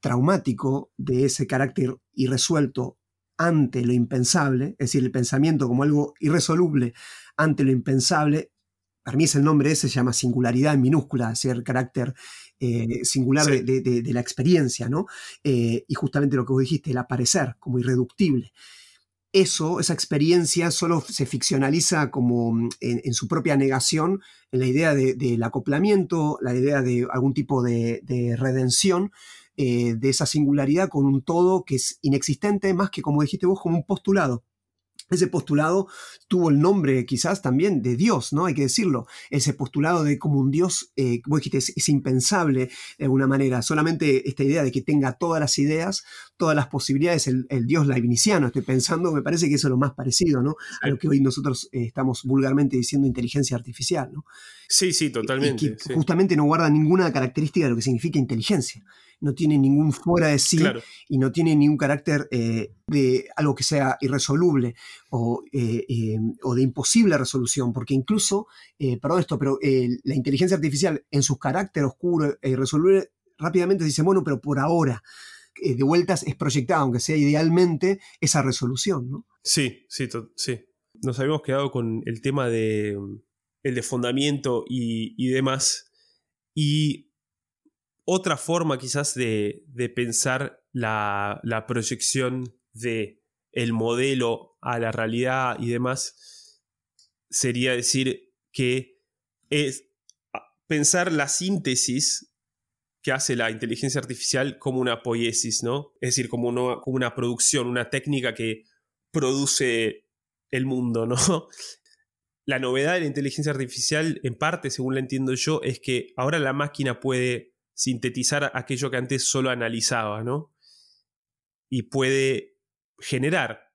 Speaker 3: traumático de ese carácter irresuelto ante lo impensable, es decir, el pensamiento como algo irresoluble ante lo impensable, para mí es el nombre ese, se llama singularidad en minúscula, es el carácter eh, singular de, la experiencia, ¿no? Eh, y justamente lo que vos dijiste, el aparecer como irreductible. Eso, esa experiencia solo se ficcionaliza como mm, en, su propia negación, en la idea del acoplamiento, la idea de algún tipo de redención, eh, de esa singularidad con un todo que es inexistente, más que como dijiste vos, como un postulado. Ese postulado tuvo el nombre quizás también de Dios, ¿no? Hay que decirlo. Ese postulado de como un Dios, eh, vos dijiste, es, impensable de alguna manera. Solamente esta idea de que tenga todas las ideas, todas las posibilidades, el, dios leibniziano, estoy pensando, me parece que eso es lo más parecido, ¿no? A lo que hoy nosotros eh, estamos vulgarmente diciendo inteligencia artificial, ¿no?
Speaker 1: Sí, sí, totalmente.
Speaker 3: Y que justamente no guarda ninguna característica de lo que significa inteligencia. No tiene ningún fuera de sí y no tiene ningún carácter eh, de algo que sea irresoluble o, o, de imposible resolución, porque incluso, perdón esto, pero la inteligencia artificial en su carácter oscuro e irresoluble rápidamente dice, bueno, pero por ahora, eh, de vueltas es proyectada, aunque sea idealmente, esa resolución, ¿no?
Speaker 1: Sí, sí, sí. Nos habíamos quedado con el tema de el de fundamento y, demás. Y otra forma quizás de, pensar la, la, proyección de el modelo a la realidad y demás sería decir que es pensar la síntesis que hace la inteligencia artificial como una poiesis, ¿no? Es decir, como, como una producción, una técnica que produce el mundo, ¿no? La novedad de la inteligencia artificial, en parte, según la entiendo yo, es que ahora la máquina puede sintetizar aquello que antes solo analizaba, ¿no? Y puede generar,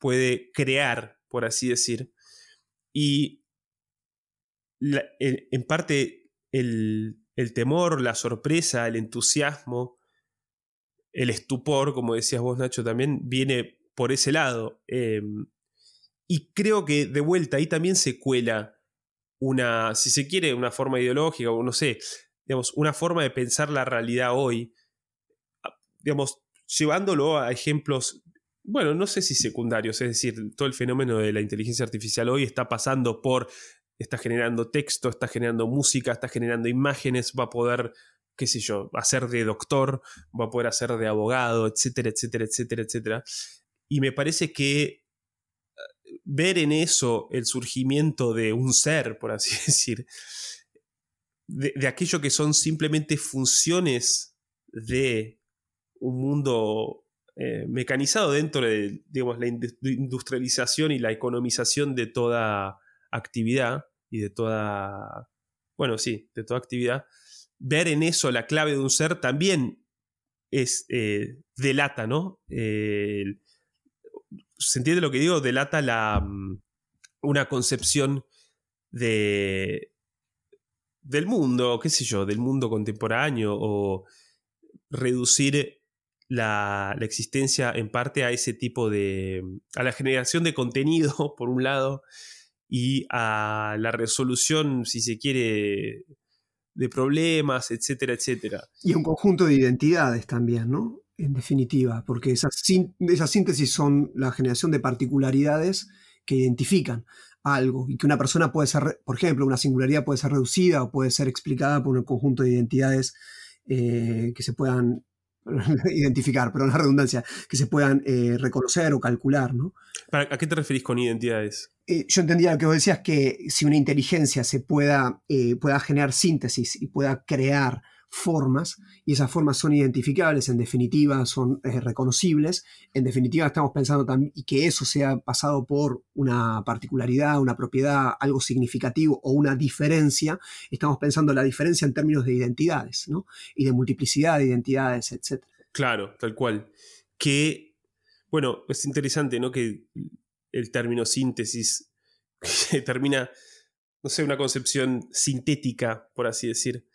Speaker 1: puede crear, por así decir. Y en parte el, el temor, la sorpresa, el entusiasmo, el estupor, como decías vos, Nacho, también viene por ese lado. Em, y creo que de vuelta ahí también se cuela una, si se quiere, una forma ideológica, o no sé, digamos, una forma de pensar la realidad hoy, ah, digamos, llevándolo a ejemplos, bueno, no sé si secundarios, es decir, todo el fenómeno de la inteligencia artificial hoy está pasando por está generando texto, está generando música, está generando imágenes, va a poder, qué sé yo, hacer de doctor, va a poder hacer de abogado, etcétera, etcétera, etcétera, etcétera. Y me parece que eh, ver en eso el surgimiento de un ser, por así decir, de, aquello que son simplemente funciones de un mundo eh, mecanizado dentro de digamos, la industrialización y la economización de toda actividad y de toda, bueno, sí, de toda actividad, ver en eso la clave de un ser también es, eh, delata, ¿no? ¿Se entiende lo que digo? Delata la, mm, una concepción de, del mundo, qué sé yo, del mundo contemporáneo o reducir la, la, existencia en parte a ese tipo de, a la generación de contenido, por un lado, y a la resolución, si se quiere, de problemas, etcétera, etcétera.
Speaker 3: Y un conjunto de identidades también, ¿no? En definitiva, porque esas, esas síntesis son la generación de particularidades que identifican algo y que una persona puede ser, por ejemplo, una singularidad puede ser reducida o puede ser explicada por un conjunto de identidades eh, que se puedan identificar, pero la redundancia, que se puedan eh, reconocer o calcular, ¿no?
Speaker 1: ¿A qué te referís con identidades?
Speaker 3: Eh, yo entendía lo que vos decías, que si una inteligencia se pueda, pueda generar síntesis y pueda crear formas, y esas formas son identificables, en definitiva son eh, reconocibles, en definitiva estamos pensando también que eso sea pasado por una particularidad, una propiedad, algo significativo o una diferencia, estamos pensando la diferencia en términos de identidades, ¿no? Y de multiplicidad de identidades, etc.
Speaker 1: Claro, tal cual. Que, bueno, es interesante, ¿no? Que el término síntesis termina, no sé, una concepción sintética, por así decir,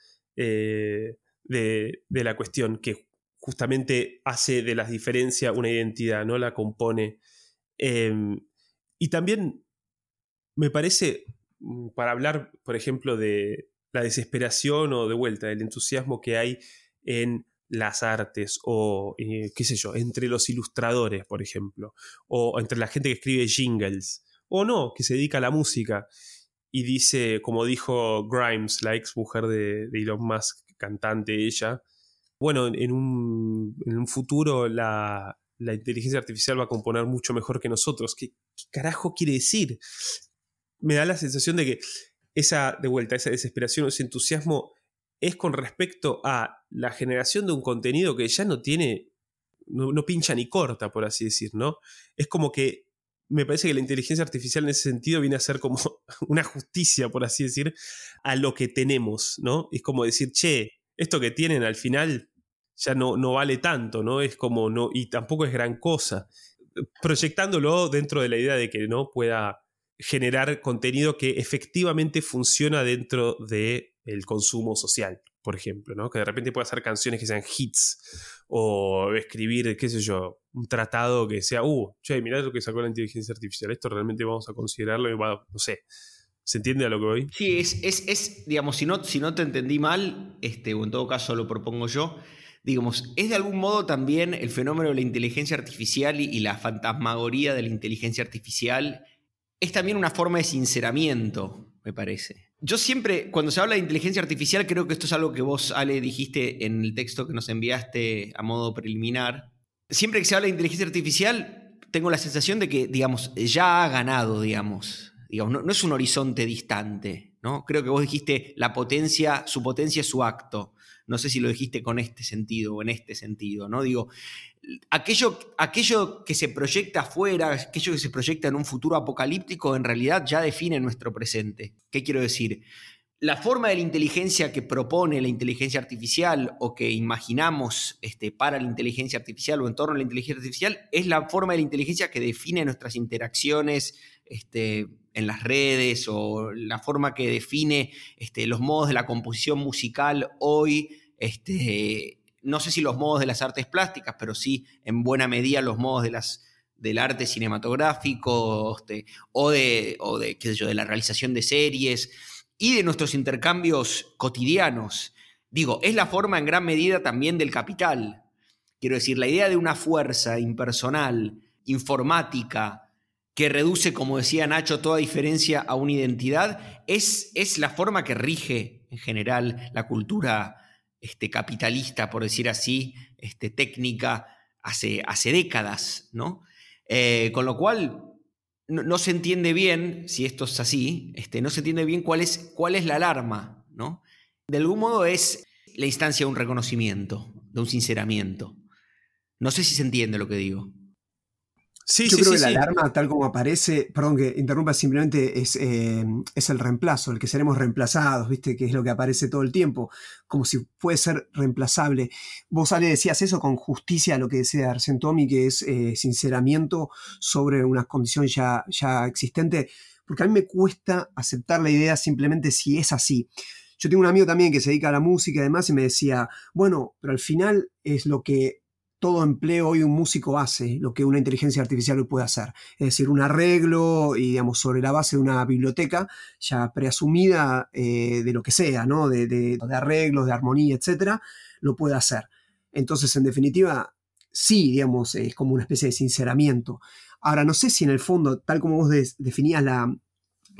Speaker 1: eh, de, la cuestión, que justamente hace de las diferencias una identidad, ¿no? La compone. Em, y también me parece, mm, para hablar, por ejemplo, de la desesperación o de vuelta, del entusiasmo que hay en las artes o, eh, qué sé yo, entre los ilustradores, por ejemplo, o entre la gente que escribe jingles, o no, que se dedica a la música y dice, como dijo Grimes, la ex mujer de, Elon Musk, cantante ella, bueno, en un, futuro la, inteligencia artificial va a componer mucho mejor que nosotros. ¿Qué, ¿Qué, carajo quiere decir? Me da la sensación de que esa, de vuelta, esa desesperación, ese entusiasmo es con respecto a la generación de un contenido que ya no tiene, no, pincha ni corta, por así decir, ¿no? Es como que me parece que la inteligencia artificial en ese sentido viene a ser como una justicia, por así decir, a lo que tenemos, ¿no? Es como decir, che, esto que tienen al final ya no, no vale tanto, ¿no? Es como, no, y tampoco es gran cosa. Proyectándolo dentro de la idea de que no pueda generar contenido que efectivamente funciona dentro del el consumo social, por ejemplo, ¿no? Que de repente pueda hacer canciones que sean hits o escribir, qué sé yo, un tratado que sea, uh, che, mirá lo que sacó la inteligencia artificial, esto realmente vamos a considerarlo y va, no sé, ¿Se entiende a lo que voy?
Speaker 2: Sí, es, es, es, digamos, si no, si no te entendí mal, este, o en todo caso lo propongo yo, digamos, es de algún modo también el fenómeno de la inteligencia artificial y, la fantasmagoría de la inteligencia artificial, es también una forma de sinceramiento, me parece. Yo siempre, cuando se habla de inteligencia artificial, creo que esto es algo que vos, Ale, dijiste en el texto que nos enviaste a modo preliminar. Siempre que se habla de inteligencia artificial, tengo la sensación de que, digamos, ya ha ganado, digamos no, es un horizonte distante, ¿no? Creo que vos dijiste la potencia, su potencia es su acto. No sé si lo dijiste con este sentido o en este sentido, ¿no? Digo, aquello, aquello que se proyecta afuera, aquello que se proyecta en un futuro apocalíptico, en realidad ya define nuestro presente. ¿Qué quiero decir? La forma de la inteligencia que propone la inteligencia artificial o que imaginamos este, para la inteligencia artificial o en torno a la inteligencia artificial es la forma de la inteligencia que define nuestras interacciones este, en las redes o la forma que define este, los modos de la composición musical hoy, este, no sé si los modos de las artes plásticas, pero sí en buena medida los modos de las, del arte cinematográfico este, o, de, de, qué yo, de la realización de series y de nuestros intercambios cotidianos. Digo, es la forma en gran medida también del capital. Quiero decir, la idea de una fuerza impersonal, informática, que reduce, como decía Nacho, toda diferencia a una identidad, es, es la forma que rige en general la cultura este, capitalista, por decir así, este, técnica, hace, hace décadas, ¿no? Eh, con lo cual, no, se entiende bien, si esto es así, este, no se entiende bien cuál es, cuál es la alarma, ¿no? De algún modo es la instancia de un reconocimiento, de un sinceramiento. No sé si se entiende lo que digo.
Speaker 3: Yo creo que la alarma, tal como aparece, perdón que interrumpa, simplemente es, eh, es, el reemplazo, el que seremos reemplazados, ¿viste? Que es lo que aparece todo el tiempo, como si puede ser reemplazable. Vos, Ale, decías eso con justicia, lo que decía Arsentomi, que es eh, sinceramiento sobre una condición ya, ya existente, porque a mí me cuesta aceptar la idea simplemente si es así. Yo tengo un amigo también que se dedica a la música y demás y me decía, bueno, pero al final es lo que todo empleo hoy un músico hace lo que una inteligencia artificial puede hacer. Es decir, un arreglo, y digamos, sobre la base de una biblioteca ya preasumida eh, de lo que sea, ¿no? De, de, arreglos, de armonía, etcétera, lo puede hacer. Entonces, en definitiva, sí, digamos, es como una especie de sinceramiento. Ahora, no sé si en el fondo, tal como vos definías la,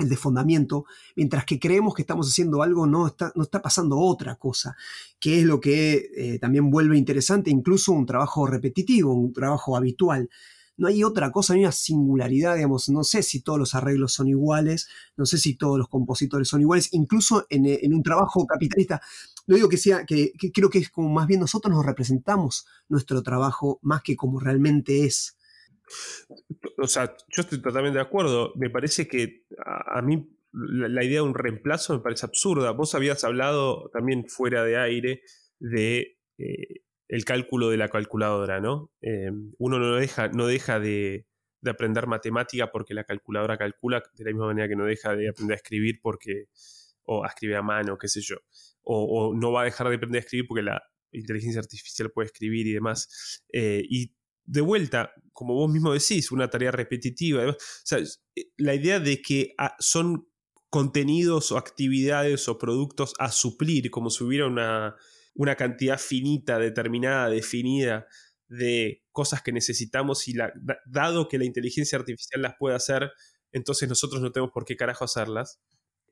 Speaker 3: el desfondamiento, mientras que creemos que estamos haciendo algo, no está, no está pasando otra cosa, que es lo que eh, también vuelve interesante, incluso un trabajo repetitivo, un trabajo habitual. No hay otra cosa, hay una singularidad, digamos, no sé si todos los arreglos son iguales, no sé si todos los compositores son iguales, incluso en, eh, un trabajo capitalista. No digo que sea, que, que creo que es como más bien nosotros nos representamos nuestro trabajo más que como realmente es.
Speaker 1: O sea, yo estoy totalmente de acuerdo. Me parece que a, mí la, idea de un reemplazo me parece absurda. Vos habías hablado también fuera de aire de eh, el cálculo de la calculadora, ¿no? Eh, uno no deja, no deja de, aprender matemática porque la calculadora calcula de la misma manera que no deja de aprender a escribir porque o a escribir a mano, qué sé yo. O, no va a dejar de aprender a escribir porque la inteligencia artificial puede escribir y demás. Eh, y de vuelta, como vos mismo decís, una tarea repetitiva. Eh, la idea de que ah, son contenidos o actividades o productos a suplir, como si hubiera una, una cantidad finita, determinada, definida de cosas que necesitamos y la, dado que la inteligencia artificial las puede hacer, entonces nosotros no tenemos por qué carajo hacerlas.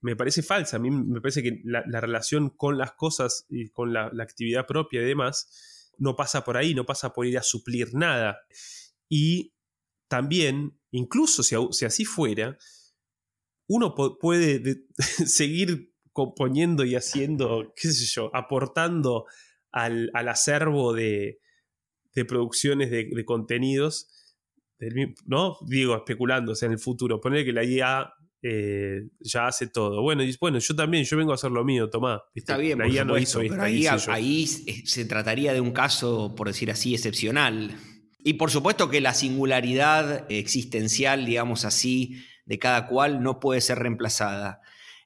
Speaker 1: Me parece falsa. A mí me parece que la, relación con las cosas y con la, la actividad propia y demás no pasa por ahí, no pasa por ir a suplir nada. Y también, incluso si, así fuera, uno puede seguir componiendo y haciendo, qué sé yo, aportando al, acervo de, producciones de, de, contenidos, ¿no? Digo, especulando, en el futuro, poner que la IA eh, ya hace todo. Bueno, y, bueno, yo también, yo vengo a hacer lo mío, tomá.
Speaker 2: Está bien, por no hizo pero ahí, ahí se trataría de un caso, por decir así, excepcional. Y por supuesto que la singularidad existencial, digamos así, de cada cual no puede ser reemplazada.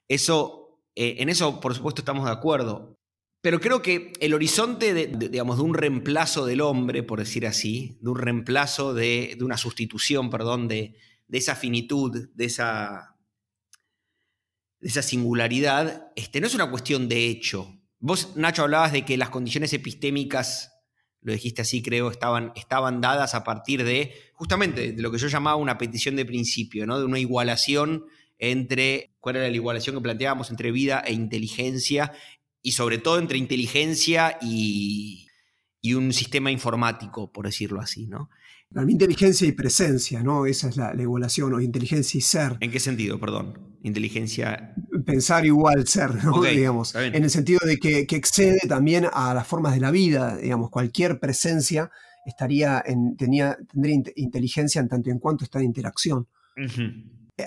Speaker 2: Eso, eh, en eso, por supuesto, estamos de acuerdo. Pero creo que el horizonte de, digamos, de un reemplazo del hombre, por decir así, de un reemplazo de, una sustitución, perdón, de, esa finitud, de esa, de esa singularidad, este, no es una cuestión de hecho. Vos, Nacho, hablabas de que las condiciones epistémicas lo dijiste así, creo, estaban, estaban dadas a partir de justamente de lo que yo llamaba una petición de principio, ¿no? de una igualación entre, ¿cuál era la igualación que planteábamos entre vida e inteligencia? Y sobre todo entre inteligencia y, y un sistema informático, por decirlo así, ¿no?
Speaker 3: La inteligencia y presencia, ¿no? Esa es la, igualación, o inteligencia y ser.
Speaker 2: ¿En qué sentido, perdón? Inteligencia.
Speaker 3: Pensar igual ser, ¿no? digamos. En el sentido de que, excede también a las formas de la vida, digamos, cualquier presencia estaría en, tenía, tendría inteligencia en tanto en cuanto está en interacción.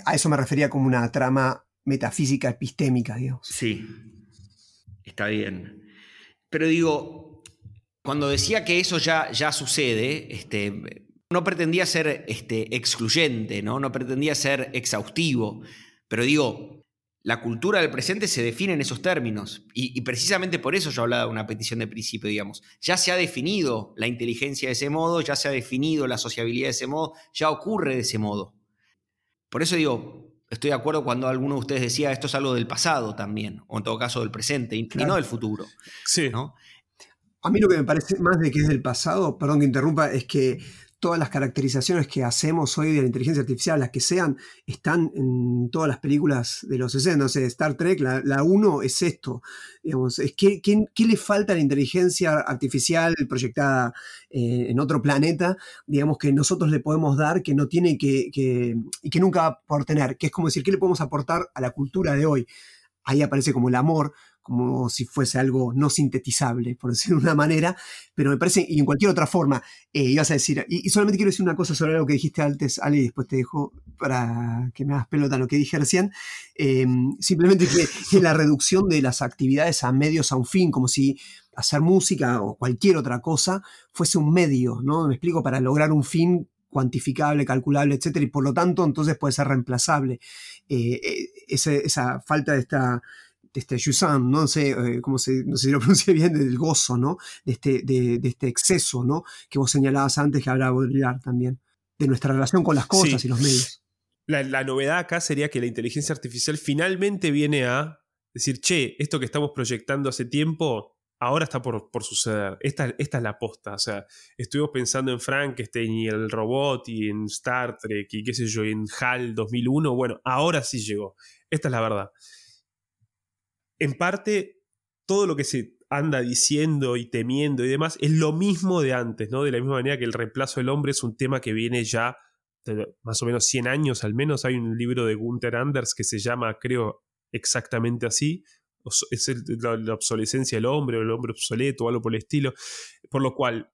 Speaker 3: A eso me refería como una trama metafísica epistémica, digamos.
Speaker 2: Sí, está bien. Pero digo, cuando decía que eso ya, ya sucede, este, no pretendía ser este, excluyente, ¿no? no pretendía ser exhaustivo, pero digo, la cultura del presente se define en esos términos y, precisamente por eso yo hablaba de una petición de principio, digamos. Ya se ha definido la inteligencia de ese modo, ya se ha definido la sociabilidad de ese modo, ya ocurre de ese modo. Por eso digo, estoy de acuerdo cuando alguno de ustedes decía esto es algo del pasado también, o en todo caso del presente, y no del futuro.
Speaker 1: Sí.
Speaker 2: ¿no?
Speaker 3: A mí lo que me parece más de que es del pasado, perdón que interrumpa, es que todas las caracterizaciones que hacemos hoy de la inteligencia artificial, las que sean, están en todas las películas de los 60. No sé, Star Trek, la, la 1 es esto. Digamos, es que, ¿qué, le falta a la inteligencia artificial proyectada eh, en otro planeta? Digamos que nosotros le podemos dar que no tiene que, que, y que nunca va por tener, que es como decir, ¿qué le podemos aportar a la cultura de hoy? Ahí aparece como el amor, como si fuese algo no sintetizable, por decirlo de una manera, pero me parece, y en cualquier otra forma, eh, ibas a decir, y, solamente quiero decir una cosa sobre algo que dijiste antes, Ale, y después te dejo para que me hagas pelota lo que dije recién, em, simplemente que, la reducción de las actividades a medios a un fin, como si hacer música o cualquier otra cosa fuese un medio, ¿no? Me explico, para lograr un fin cuantificable, calculable, etcétera, y por lo tanto entonces puede ser reemplazable. Eh, eh, esa falta de esta este Yusan, no sé eh, cómo se, no sé si lo pronuncié bien, del gozo, ¿no? De este, de, este exceso, ¿no? Que vos señalabas antes que hablaba Baudrillard también, de nuestra relación con las cosas y los medios.
Speaker 1: La, novedad acá sería que la inteligencia artificial finalmente viene a decir, che, esto que estamos proyectando hace tiempo, ahora está por, por suceder. Esta, esta, es la posta. O sea, estuvimos pensando en Frankenstein y el robot y en Star Trek y qué sé yo, y en HAL 2001. Bueno, ahora sí llegó. Esta es la verdad en parte, todo lo que se anda diciendo y temiendo y demás es lo mismo de antes, ¿no? De la misma manera que el reemplazo del hombre es un tema que viene ya de más o menos 100 años al menos. Hay un libro de Gunther Anders que se llama, creo, exactamente así. Es la, obsolescencia del hombre o el hombre obsoleto o algo por el estilo. Por lo cual,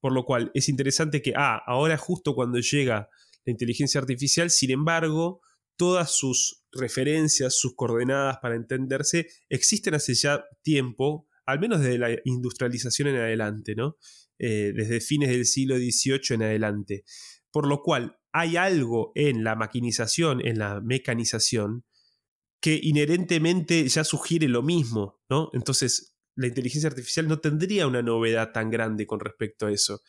Speaker 1: por lo cual es interesante que, ah, ahora justo cuando llega la inteligencia artificial, sin embargo, todas sus referencias, sus coordenadas para entenderse, existen hace ya tiempo, al menos desde la industrialización en adelante, ¿no? Eh, desde fines del siglo XVIII en adelante. Por lo cual hay algo en la maquinización, en la mecanización, que inherentemente ya sugiere lo mismo, ¿no? Entonces, la inteligencia artificial no tendría una novedad tan grande con respecto a eso.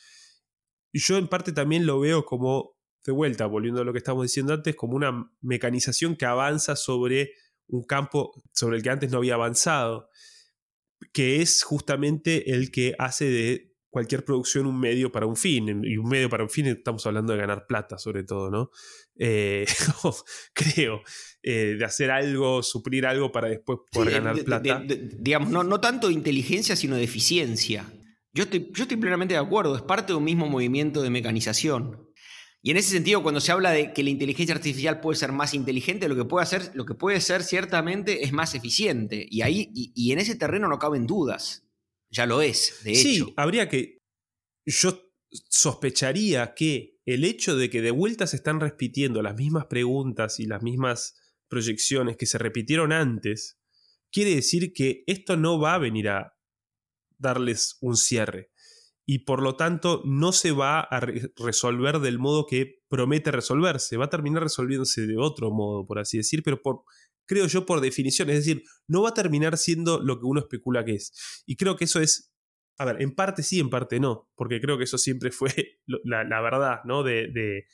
Speaker 1: Yo en parte también lo veo como de vuelta, volviendo a lo que estábamos diciendo antes, como una mecanización que avanza sobre un campo sobre el que antes no había avanzado, que es justamente el que hace de cualquier producción un medio para un fin, y un medio para un fin estamos hablando de ganar plata sobre todo, ¿no? Eh, creo, eh, de hacer algo, suplir algo para después poder ganar plata.
Speaker 2: digamos, no, no tanto de inteligencia, sino de eficiencia. Yo estoy, yo estoy plenamente de acuerdo, es parte de un mismo movimiento de mecanización. Y en ese sentido, cuando se habla de que la inteligencia artificial puede ser más inteligente, lo que puede hacer, lo que puede ser ciertamente es más eficiente. Y ahí, y, en ese terreno no caben dudas. Ya lo es, de hecho.
Speaker 1: Sí, habría que. Yo sospecharía que el hecho de que de vuelta se están repitiendo las mismas preguntas y las mismas proyecciones que se repitieron antes, quiere decir que esto no va a venir a darles un cierre. Y por lo tanto no se va a resolver del modo que promete resolverse. Va a terminar resolviéndose de otro modo, por así decir, pero por, creo yo, por definición. Es decir, no va a terminar siendo lo que uno especula que es. Y creo que eso es a ver, en parte sí, en parte no, porque creo que eso siempre fue la, verdad, ¿no? De, de,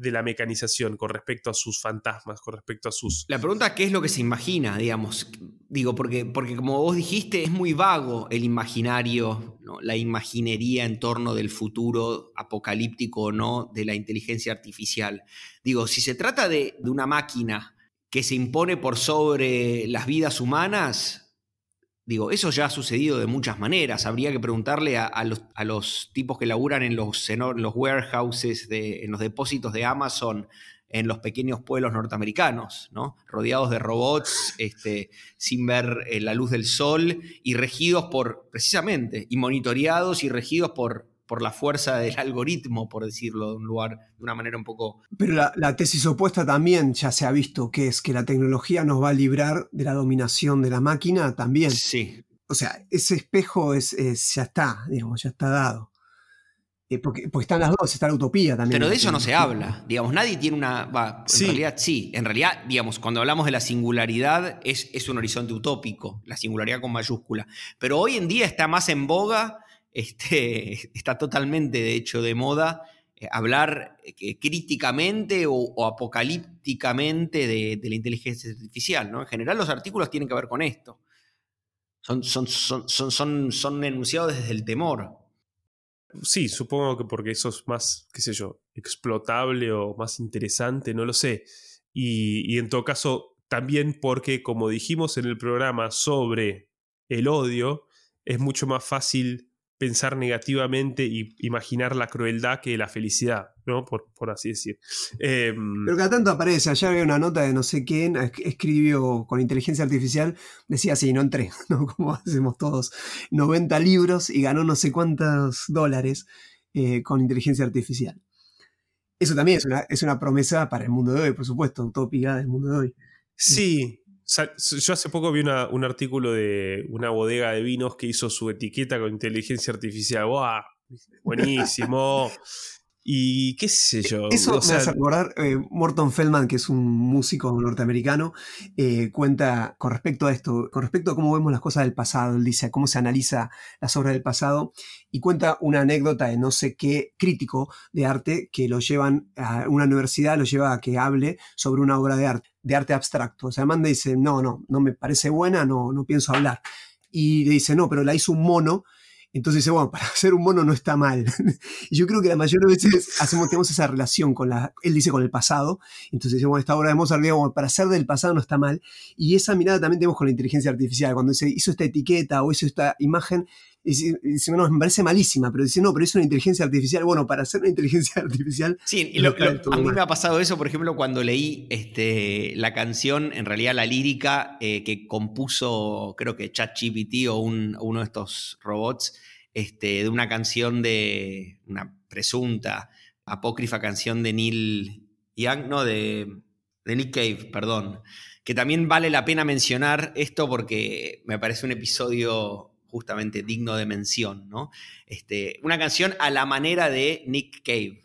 Speaker 1: la mecanización con respecto a sus fantasmas, con respecto a sus...
Speaker 2: La pregunta, ¿qué es lo que se imagina, digamos? Digo, porque, porque como vos dijiste, es muy vago el imaginario, la imaginería en torno del futuro apocalíptico o no de la inteligencia artificial. Digo, si se trata de, de una máquina que se impone por sobre las vidas humanas, Digo, eso ya ha sucedido de muchas maneras. Habría que preguntarle a, los, tipos que laburan en los, los warehouses, de, en los depósitos de Amazon, en los pequeños pueblos norteamericanos, ¿no? rodeados de robots, este, sin ver eh, la luz del sol y regidos por, precisamente, y monitoreados y regidos por, por la fuerza del algoritmo, por decirlo de un lugar, de una manera un poco...
Speaker 3: Pero la, tesis opuesta también ya se ha visto, que es que la tecnología nos va a librar de la dominación de la máquina también.
Speaker 2: Sí.
Speaker 3: O sea, ese espejo es, ya está, digamos, ya está dado. Eh, porque, están las dos, está la utopía también.
Speaker 2: Pero de eso no se habla. Digamos, nadie tiene una. en realidad sí. En realidad, digamos, cuando hablamos de la singularidad, es, es un horizonte utópico, la singularidad con mayúscula. Pero hoy en día está más en boga este, está totalmente, de hecho, de moda eh, hablar eh, críticamente o, apocalípticamente de, la inteligencia artificial. ¿no? En general los artículos tienen que ver con esto. Son, son, son, son, enunciados desde el temor.
Speaker 1: Sí, supongo que porque eso es más, qué sé yo, explotable o más interesante, no lo sé. Y en todo caso, también porque, como dijimos en el programa sobre el odio, es mucho más fácil pensar negativamente y imaginar la crueldad que la felicidad, ¿no? Por, por así decir.
Speaker 3: Em, Pero cada tanto aparece, ayer había una nota de no sé quién, escribió con inteligencia artificial, decía así, no entré, ¿no? Como hacemos todos, 90 libros y ganó no sé cuántos dólares eh, con inteligencia artificial. Eso también es una, es una promesa para el mundo de hoy, por supuesto, utópica del mundo de hoy.
Speaker 1: Sí, yo hace poco vi un artículo de una bodega de vinos que hizo su etiqueta con inteligencia artificial. ¡Wow! Buenísimo. Y qué sé yo.
Speaker 3: Eso me hace acordar, eh, Morton Feldman, que es un músico norteamericano, eh, cuenta con respecto a esto, con respecto a cómo vemos las cosas del pasado. Él dice cómo se analiza las obras del pasado y cuenta una anécdota de no sé qué crítico de arte que lo llevan a una universidad, lo lleva a que hable sobre una obra de arte, de arte abstracto. O sea, Amanda dice, no, no, no me parece buena, no, no pienso hablar. Y le dice, no, pero la hizo un mono entonces dice, bueno, para hacer un mono no está mal. yo creo que la mayoría de veces hacemos, tenemos esa relación con la, él dice con el pasado. Entonces dice, bueno, esta obra de Mozart, digamos, para hacer del pasado no está mal. Y esa mirada también tenemos con la inteligencia artificial. Cuando se hizo esta etiqueta o hizo esta imagen, dice, dice, no, me parece malísima, pero dice, no, pero es una inteligencia artificial. Bueno, para hacer una inteligencia artificial.
Speaker 2: Sí, y a mí me ha pasado eso, por ejemplo, cuando leí este, la canción, en realidad la lírica eh, que compuso, creo que ChatGPT o uno de estos robots, este, de una canción de una presunta apócrifa canción de Neil Young, no, de, de Nick Cave, perdón, que también vale la pena mencionar esto porque me parece un episodio justamente digno de mención, ¿no? Este, una canción a la manera de Nick Cave,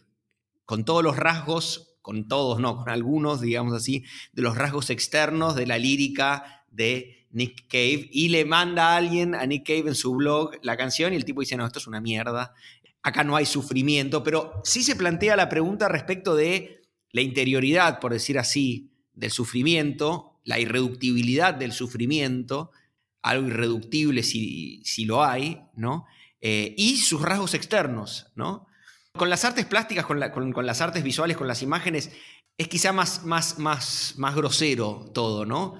Speaker 2: con todos los rasgos, con todos, no, con algunos, digamos así, de los rasgos externos de la lírica de Nick Cave y le manda a alguien, a Nick Cave en su blog, la canción y el tipo dice, no, esto es una mierda, acá no hay sufrimiento, pero sí se plantea la pregunta respecto de la interioridad, por decir así, del sufrimiento, la irreductibilidad del sufrimiento, algo irreductible si, si lo hay, ¿no? Eh, y sus rasgos externos, ¿no? Con las artes plásticas, con, con, las artes visuales, con las imágenes, es quizá más, más, más, más grosero todo, ¿no?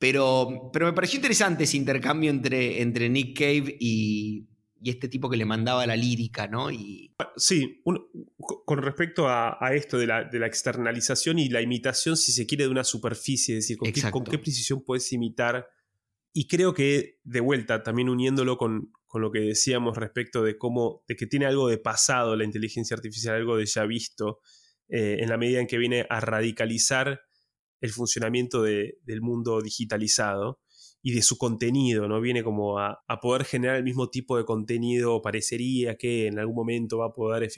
Speaker 2: Pero, pero me pareció interesante ese intercambio entre, entre Nick Cave y, este tipo que le mandaba la lírica, ¿no? Y...
Speaker 1: Sí, con respecto a, esto de la, de la, externalización y la imitación, si se quiere, de una superficie, es decir, con, qué, con qué, precisión puedes imitar. Y creo que, de vuelta, también uniéndolo con, con, lo que decíamos respecto de cómo, de que tiene algo de pasado la inteligencia artificial, algo de ya visto, eh, en la medida en que viene a radicalizar el funcionamiento del mundo digitalizado y de su contenido, ¿no? Viene como a, poder generar el mismo tipo de contenido, parecería que en algún momento va a poder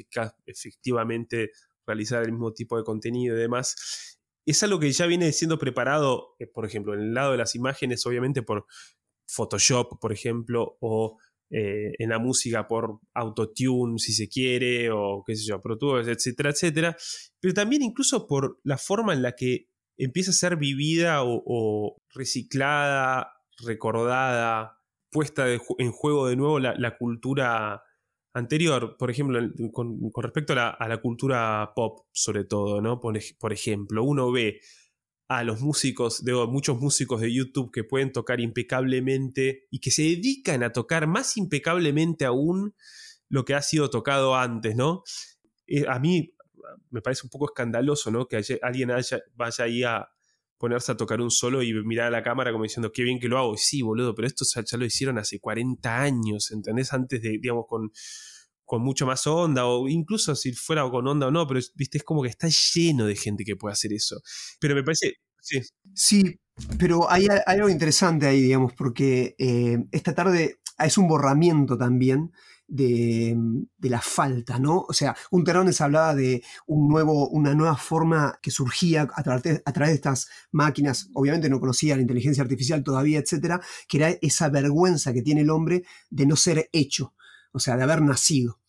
Speaker 1: efectivamente realizar el mismo tipo de contenido y demás. Es algo que ya viene siendo preparado, eh, por ejemplo, en el lado de las imágenes, obviamente por Photoshop, por ejemplo, o eh, en la música por autotune, si se quiere, o qué sé yo, Pro Tools, etcétera, etcétera, pero también incluso por la forma en la que empieza a ser vivida o, reciclada, recordada, puesta en juego de nuevo la, cultura anterior, por ejemplo, con, respecto a la, cultura pop, sobre todo, ¿no? Por, ejemplo, uno ve a los músicos, de muchos músicos de YouTube que pueden tocar impecablemente y que se dedican a tocar más impecablemente aún lo que ha sido tocado antes, ¿no? Eh, a mí me parece un poco escandaloso, ¿no? Que alguien vaya ahí a ponerse a tocar un solo y mirar a la cámara como diciendo, qué bien que lo hago. Y sí, boludo, pero esto ya, lo hicieron hace 40 años, ¿entendés? Antes de, digamos, con, con mucho más onda, o incluso si fuera con onda o no, pero viste, es como que está lleno de gente que puede hacer eso. Pero me parece, sí.
Speaker 3: Sí, pero hay, algo interesante ahí, digamos, porque eh, esta tarde es un borramiento también de, la falta, ¿no? O sea, un Terrones hablaba de un nuevo, una nueva forma que surgía a a través de estas máquinas, obviamente no conocía la inteligencia artificial todavía, etcétera, que era esa vergüenza que tiene el hombre de no ser hecho, o sea, de haber nacido.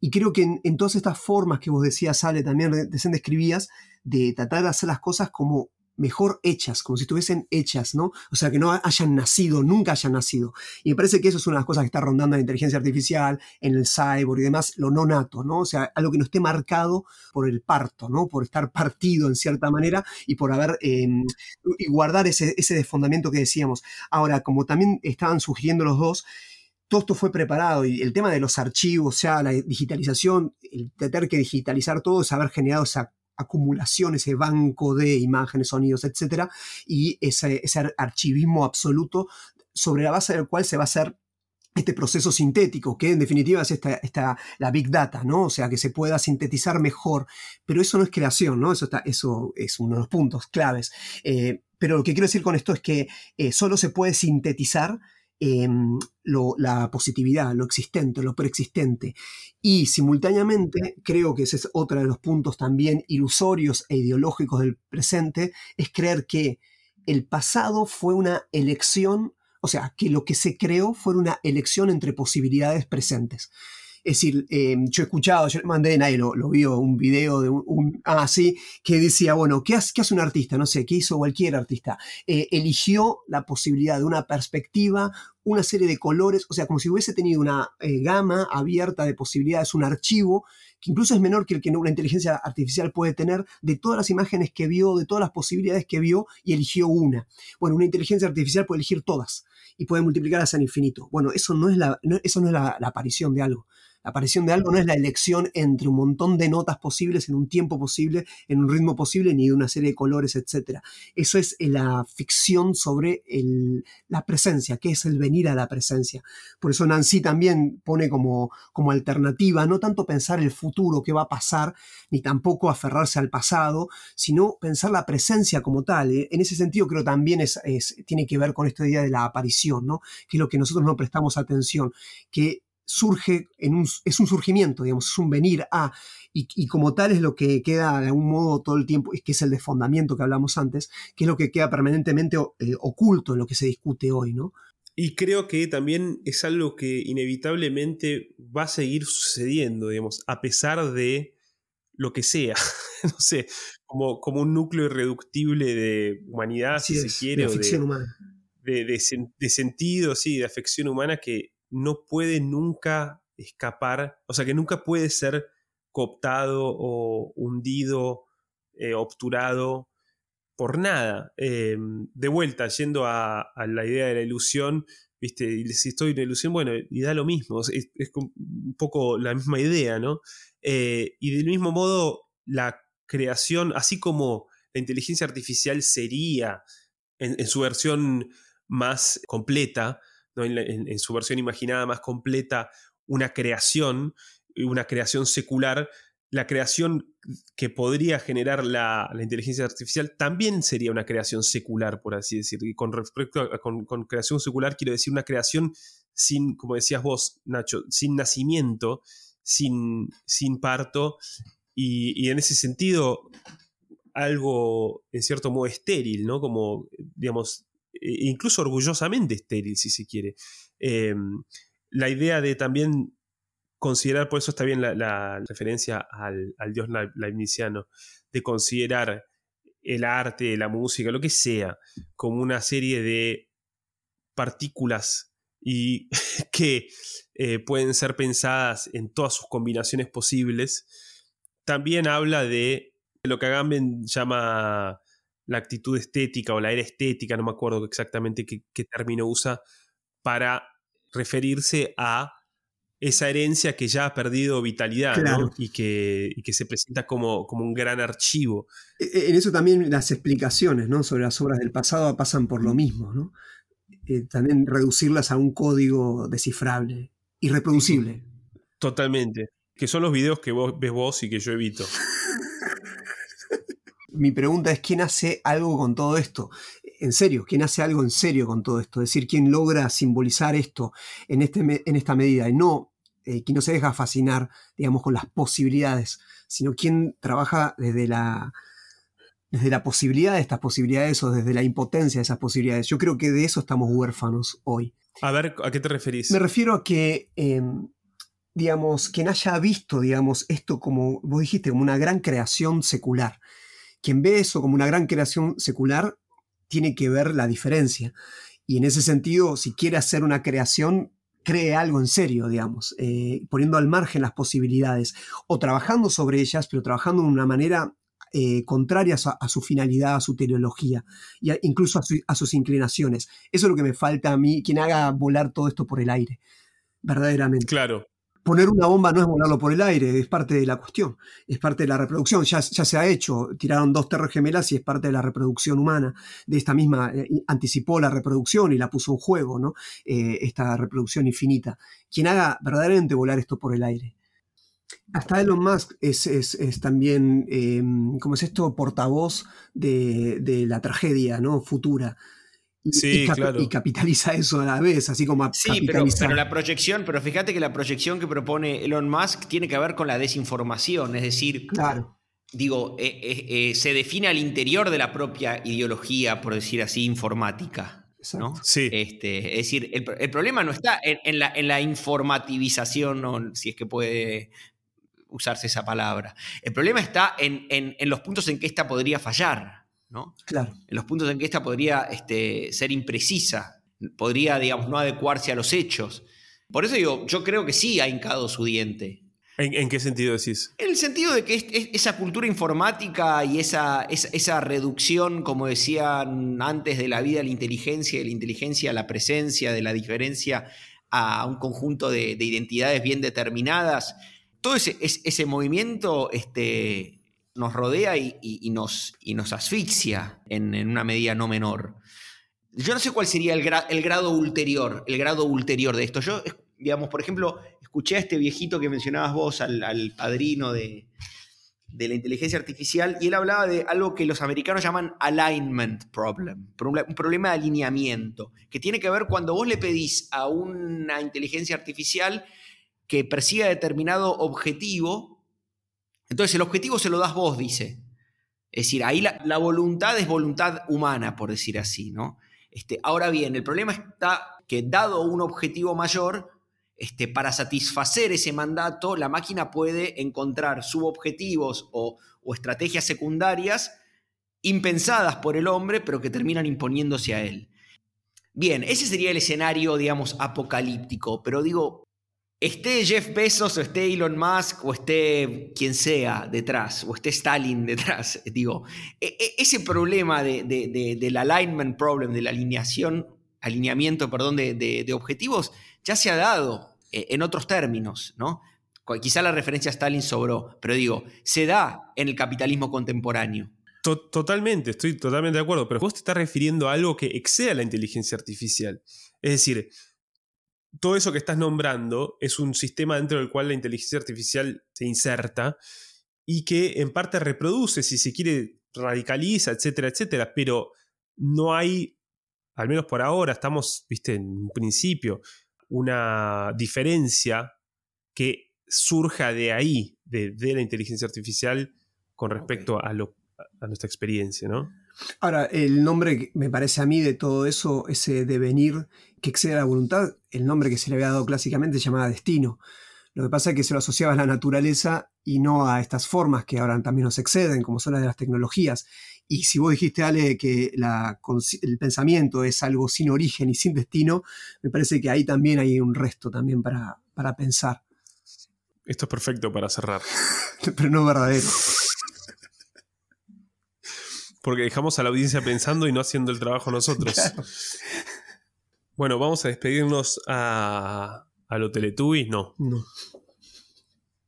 Speaker 3: Y creo que en, todas estas formas que vos decías, Ale, también recién describías, de tratar de hacer las cosas como mejor hechas, como si estuviesen hechas, ¿no? O sea, que no hayan nacido, nunca hayan nacido. Y me parece que eso es una de las cosas que está rondando en la inteligencia artificial, en el cyborg y demás, lo no nato, ¿no? O sea, algo que no esté marcado por el parto, ¿no? Por estar partido en cierta manera y por haber, em, y guardar ese, ese desfondamiento que decíamos. Ahora, como también estaban sugiriendo los dos, todo esto fue preparado y el tema de los archivos, o sea, la digitalización, el tener que digitalizar todo es haber generado esa acumulación, ese banco de imágenes, sonidos, etcétera, y ese, archivismo absoluto sobre la base del cual se va a hacer este proceso sintético, que en definitiva es esta, la big data, ¿no? O sea, que se pueda sintetizar mejor, pero eso no es creación, ¿no? Eso, eso es uno de los puntos claves. Eh, pero lo que quiero decir con esto es que eh, solo se puede sintetizar Em, la positividad, lo existente, lo preexistente. Y simultáneamente, creo que ese es otro de los puntos también ilusorios e ideológicos del presente, es creer que el pasado fue una elección, o sea, que lo que se creó fue una elección entre posibilidades presentes. Es decir, eh, yo he escuchado, yo mandé, nadie lo, lo vio, un video de un, ah, sí, que decía, bueno, ¿qué hace, hace un artista? No sé, ¿qué hizo cualquier artista? Eh, eligió la posibilidad de una perspectiva, una serie de colores, o sea, como si hubiese tenido una eh, gama abierta de posibilidades, un archivo que incluso es menor que el que una inteligencia artificial puede tener, de todas las imágenes que vio, de todas las posibilidades que vio, y eligió una. Bueno, una inteligencia artificial puede elegir todas y puede multiplicarlas al infinito. Bueno, eso no es la, eso no es la aparición de algo. La aparición de algo no es la elección entre un montón de notas posibles en un tiempo posible, en un ritmo posible, ni de una serie de colores, etc. Eso es eh, la ficción sobre la presencia, que es el venir a la presencia. Por eso Nancy también pone como, alternativa no tanto pensar el futuro, qué va a pasar, ni tampoco aferrarse al pasado, sino pensar la presencia como tal. ¿eh? En ese sentido creo también es, tiene que ver con esta idea de la aparición, ¿no? que es lo que nosotros no prestamos atención, que surge, en un, es un surgimiento, digamos, es un venir a, y, como tal es lo que queda de algún modo todo el tiempo, que es el desfondamiento que hablamos antes, que es lo que queda permanentemente eh, oculto en lo que se discute hoy, ¿no?
Speaker 1: Y creo que también es algo que inevitablemente va a seguir sucediendo, digamos, a pesar de lo que sea, no sé, como, como un núcleo irreductible de humanidad, si se quiere,
Speaker 3: de afección humana.
Speaker 1: De, de, de, sentido, sí, de afección humana que no puede nunca escapar, o sea, que nunca puede ser cooptado o hundido, eh, obturado por nada. Eh, de vuelta, yendo a, la idea de la ilusión, ¿viste? si estoy en ilusión, bueno, y da lo mismo, es, un poco la misma idea, ¿no? Eh, y del mismo modo, la creación, así como la inteligencia artificial sería en su versión más completa, en, su versión imaginada más completa, una creación, una creación secular, la creación que podría generar la, inteligencia artificial también sería una creación secular, por así decir. Y con respecto a con, creación secular, quiero decir una creación sin, como decías vos, Nacho, sin nacimiento, sin, sin parto, y, en ese sentido, algo en cierto modo estéril, ¿no? Como, digamos, incluso orgullosamente estéril, si se quiere. Em, la idea de también considerar, por eso está bien la, referencia al, dios leibniziano, de considerar el arte, la música, lo que sea, como una serie de partículas y que eh, pueden ser pensadas en todas sus combinaciones posibles, también habla de lo que Agamben llama la actitud estética o la era estética, no me acuerdo exactamente qué término usa, para referirse a esa herencia que ya ha perdido vitalidad y, que, que, se presenta como, como, un gran archivo.
Speaker 3: E, e, en eso también las explicaciones ¿no? sobre las obras del pasado pasan por lo mismo. ¿no? Eh, también reducirlas a un código descifrable, irreproducible.
Speaker 1: Totalmente. Que son los videos que vos ves vos y que yo evito.
Speaker 3: Mi pregunta es, ¿quién hace algo con todo esto? En serio, ¿quién hace algo en serio con todo esto? Es decir, ¿quién logra simbolizar esto en, este, en esta medida? Y no eh, no se deja fascinar, digamos, con las posibilidades, sino quien trabaja desde la, desde la posibilidad de estas posibilidades o desde la impotencia de esas posibilidades. Yo creo que de eso estamos huérfanos hoy.
Speaker 1: A ver, ¿a qué te referís?
Speaker 3: Me refiero a que, em, digamos, quien haya visto, digamos, esto como, vos dijiste, como una gran creación secular. Quien ve eso como una gran creación secular tiene que ver la diferencia. Y en ese sentido, si quiere hacer una creación, cree algo en serio, digamos, eh, poniendo al margen las posibilidades o trabajando sobre ellas, pero trabajando de una manera eh, contraria a, su finalidad, a su teleología, e incluso a, sus inclinaciones. Eso es lo que me falta a mí, quien haga volar todo esto por el aire, verdaderamente.
Speaker 1: Claro,
Speaker 3: poner una bomba no es volarlo por el aire, es parte de la cuestión, es parte de la reproducción. Ya, se ha hecho, tiraron dos terras gemelas y es parte de la reproducción humana. De esta misma, eh, anticipó la reproducción y la puso en juego, ¿no? Eh, esta reproducción infinita. Quien haga verdaderamente volar esto por el aire. Hasta Elon Musk es, también, eh, ¿cómo es esto? Portavoz de, de la tragedia ¿no? futura
Speaker 1: Sí,
Speaker 3: y, capitaliza eso a la vez, así como a
Speaker 2: Sí, pero, la proyección, pero fíjate que la proyección que propone Elon Musk tiene que ver con la desinformación, es decir,
Speaker 3: claro.
Speaker 2: digo, eh, eh, eh, se define al interior de la propia ideología, por decir así, informática. ¿no?
Speaker 1: Sí.
Speaker 2: Este, es decir, el, problema no está en, la, en la informativización, si es que puede usarse esa palabra. El problema está en, en los puntos en que ésta podría fallar.
Speaker 3: Claro.
Speaker 2: En los puntos en que esta podría este, ser imprecisa, podría, digamos, no adecuarse a los hechos. Por eso digo, yo creo que sí ha hincado su diente.
Speaker 1: ¿En, qué sentido decís?
Speaker 2: En el sentido de que esa cultura informática y esa, esa, reducción, como decían antes, de la vida a la inteligencia, de la inteligencia a la presencia, de la diferencia a un conjunto de, identidades bien determinadas, todo ese, ese movimiento este, nos rodea y, nos, y nos, asfixia en, una medida no menor. Yo no sé cuál sería el, grado ulterior, el grado ulterior de esto. Yo, digamos, por ejemplo, escuché a este viejito que mencionabas vos, al, padrino de, la inteligencia artificial, y él hablaba de algo que los americanos llaman alignment problem, un problema de alineamiento, que tiene que ver cuando vos le pedís a una inteligencia artificial que persiga determinado objetivo, entonces el objetivo se lo das vos, dice. Es decir, ahí la, voluntad es voluntad humana, por decir así, ¿no? Este, ahora bien, el problema está que dado un objetivo mayor, este, para satisfacer ese mandato, la máquina puede encontrar subobjetivos o, o estrategias secundarias impensadas por el hombre, pero que terminan imponiéndose a él. Bien, ese sería el escenario, digamos, apocalíptico, pero digo, esté Jeff Bezos o esté Elon Musk o esté quien sea detrás, o esté Stalin detrás, digo, e, e, ese problema del alignment problem, de la alineación, alineamiento, perdón, de, objetivos, ya se ha dado e, en otros términos, ¿no? Quizá la referencia a Stalin sobró, pero digo, se da en el capitalismo contemporáneo.
Speaker 1: Totalmente, estoy totalmente de acuerdo, pero vos te estás refiriendo a algo que excede a la inteligencia artificial. Es decir, todo eso que estás nombrando es un sistema dentro del cual la inteligencia artificial se inserta y que en parte reproduce, si se quiere, radicaliza, etcétera, etcétera, pero no hay, al menos por ahora, estamos, viste, en un principio, una diferencia que surja de ahí, de, la inteligencia artificial, con respecto a, lo, a nuestra experiencia, ¿no?
Speaker 3: Ahora, el nombre me parece a mí de todo eso, ese devenir que excede la voluntad, el nombre que se le había dado clásicamente se llamaba destino. Lo que pasa es que se lo asociaba a la naturaleza y no a estas formas que ahora también nos exceden, como son las de las tecnologías. Y si vos dijiste, Ale, que el pensamiento es algo sin origen y sin destino, me parece que ahí también hay un resto también para, para pensar.
Speaker 1: Esto es perfecto para cerrar.
Speaker 3: Pero no verdadero.
Speaker 1: Porque dejamos a la audiencia pensando y no haciendo el trabajo nosotros. Bueno, vamos a despedirnos a, a no.
Speaker 3: No.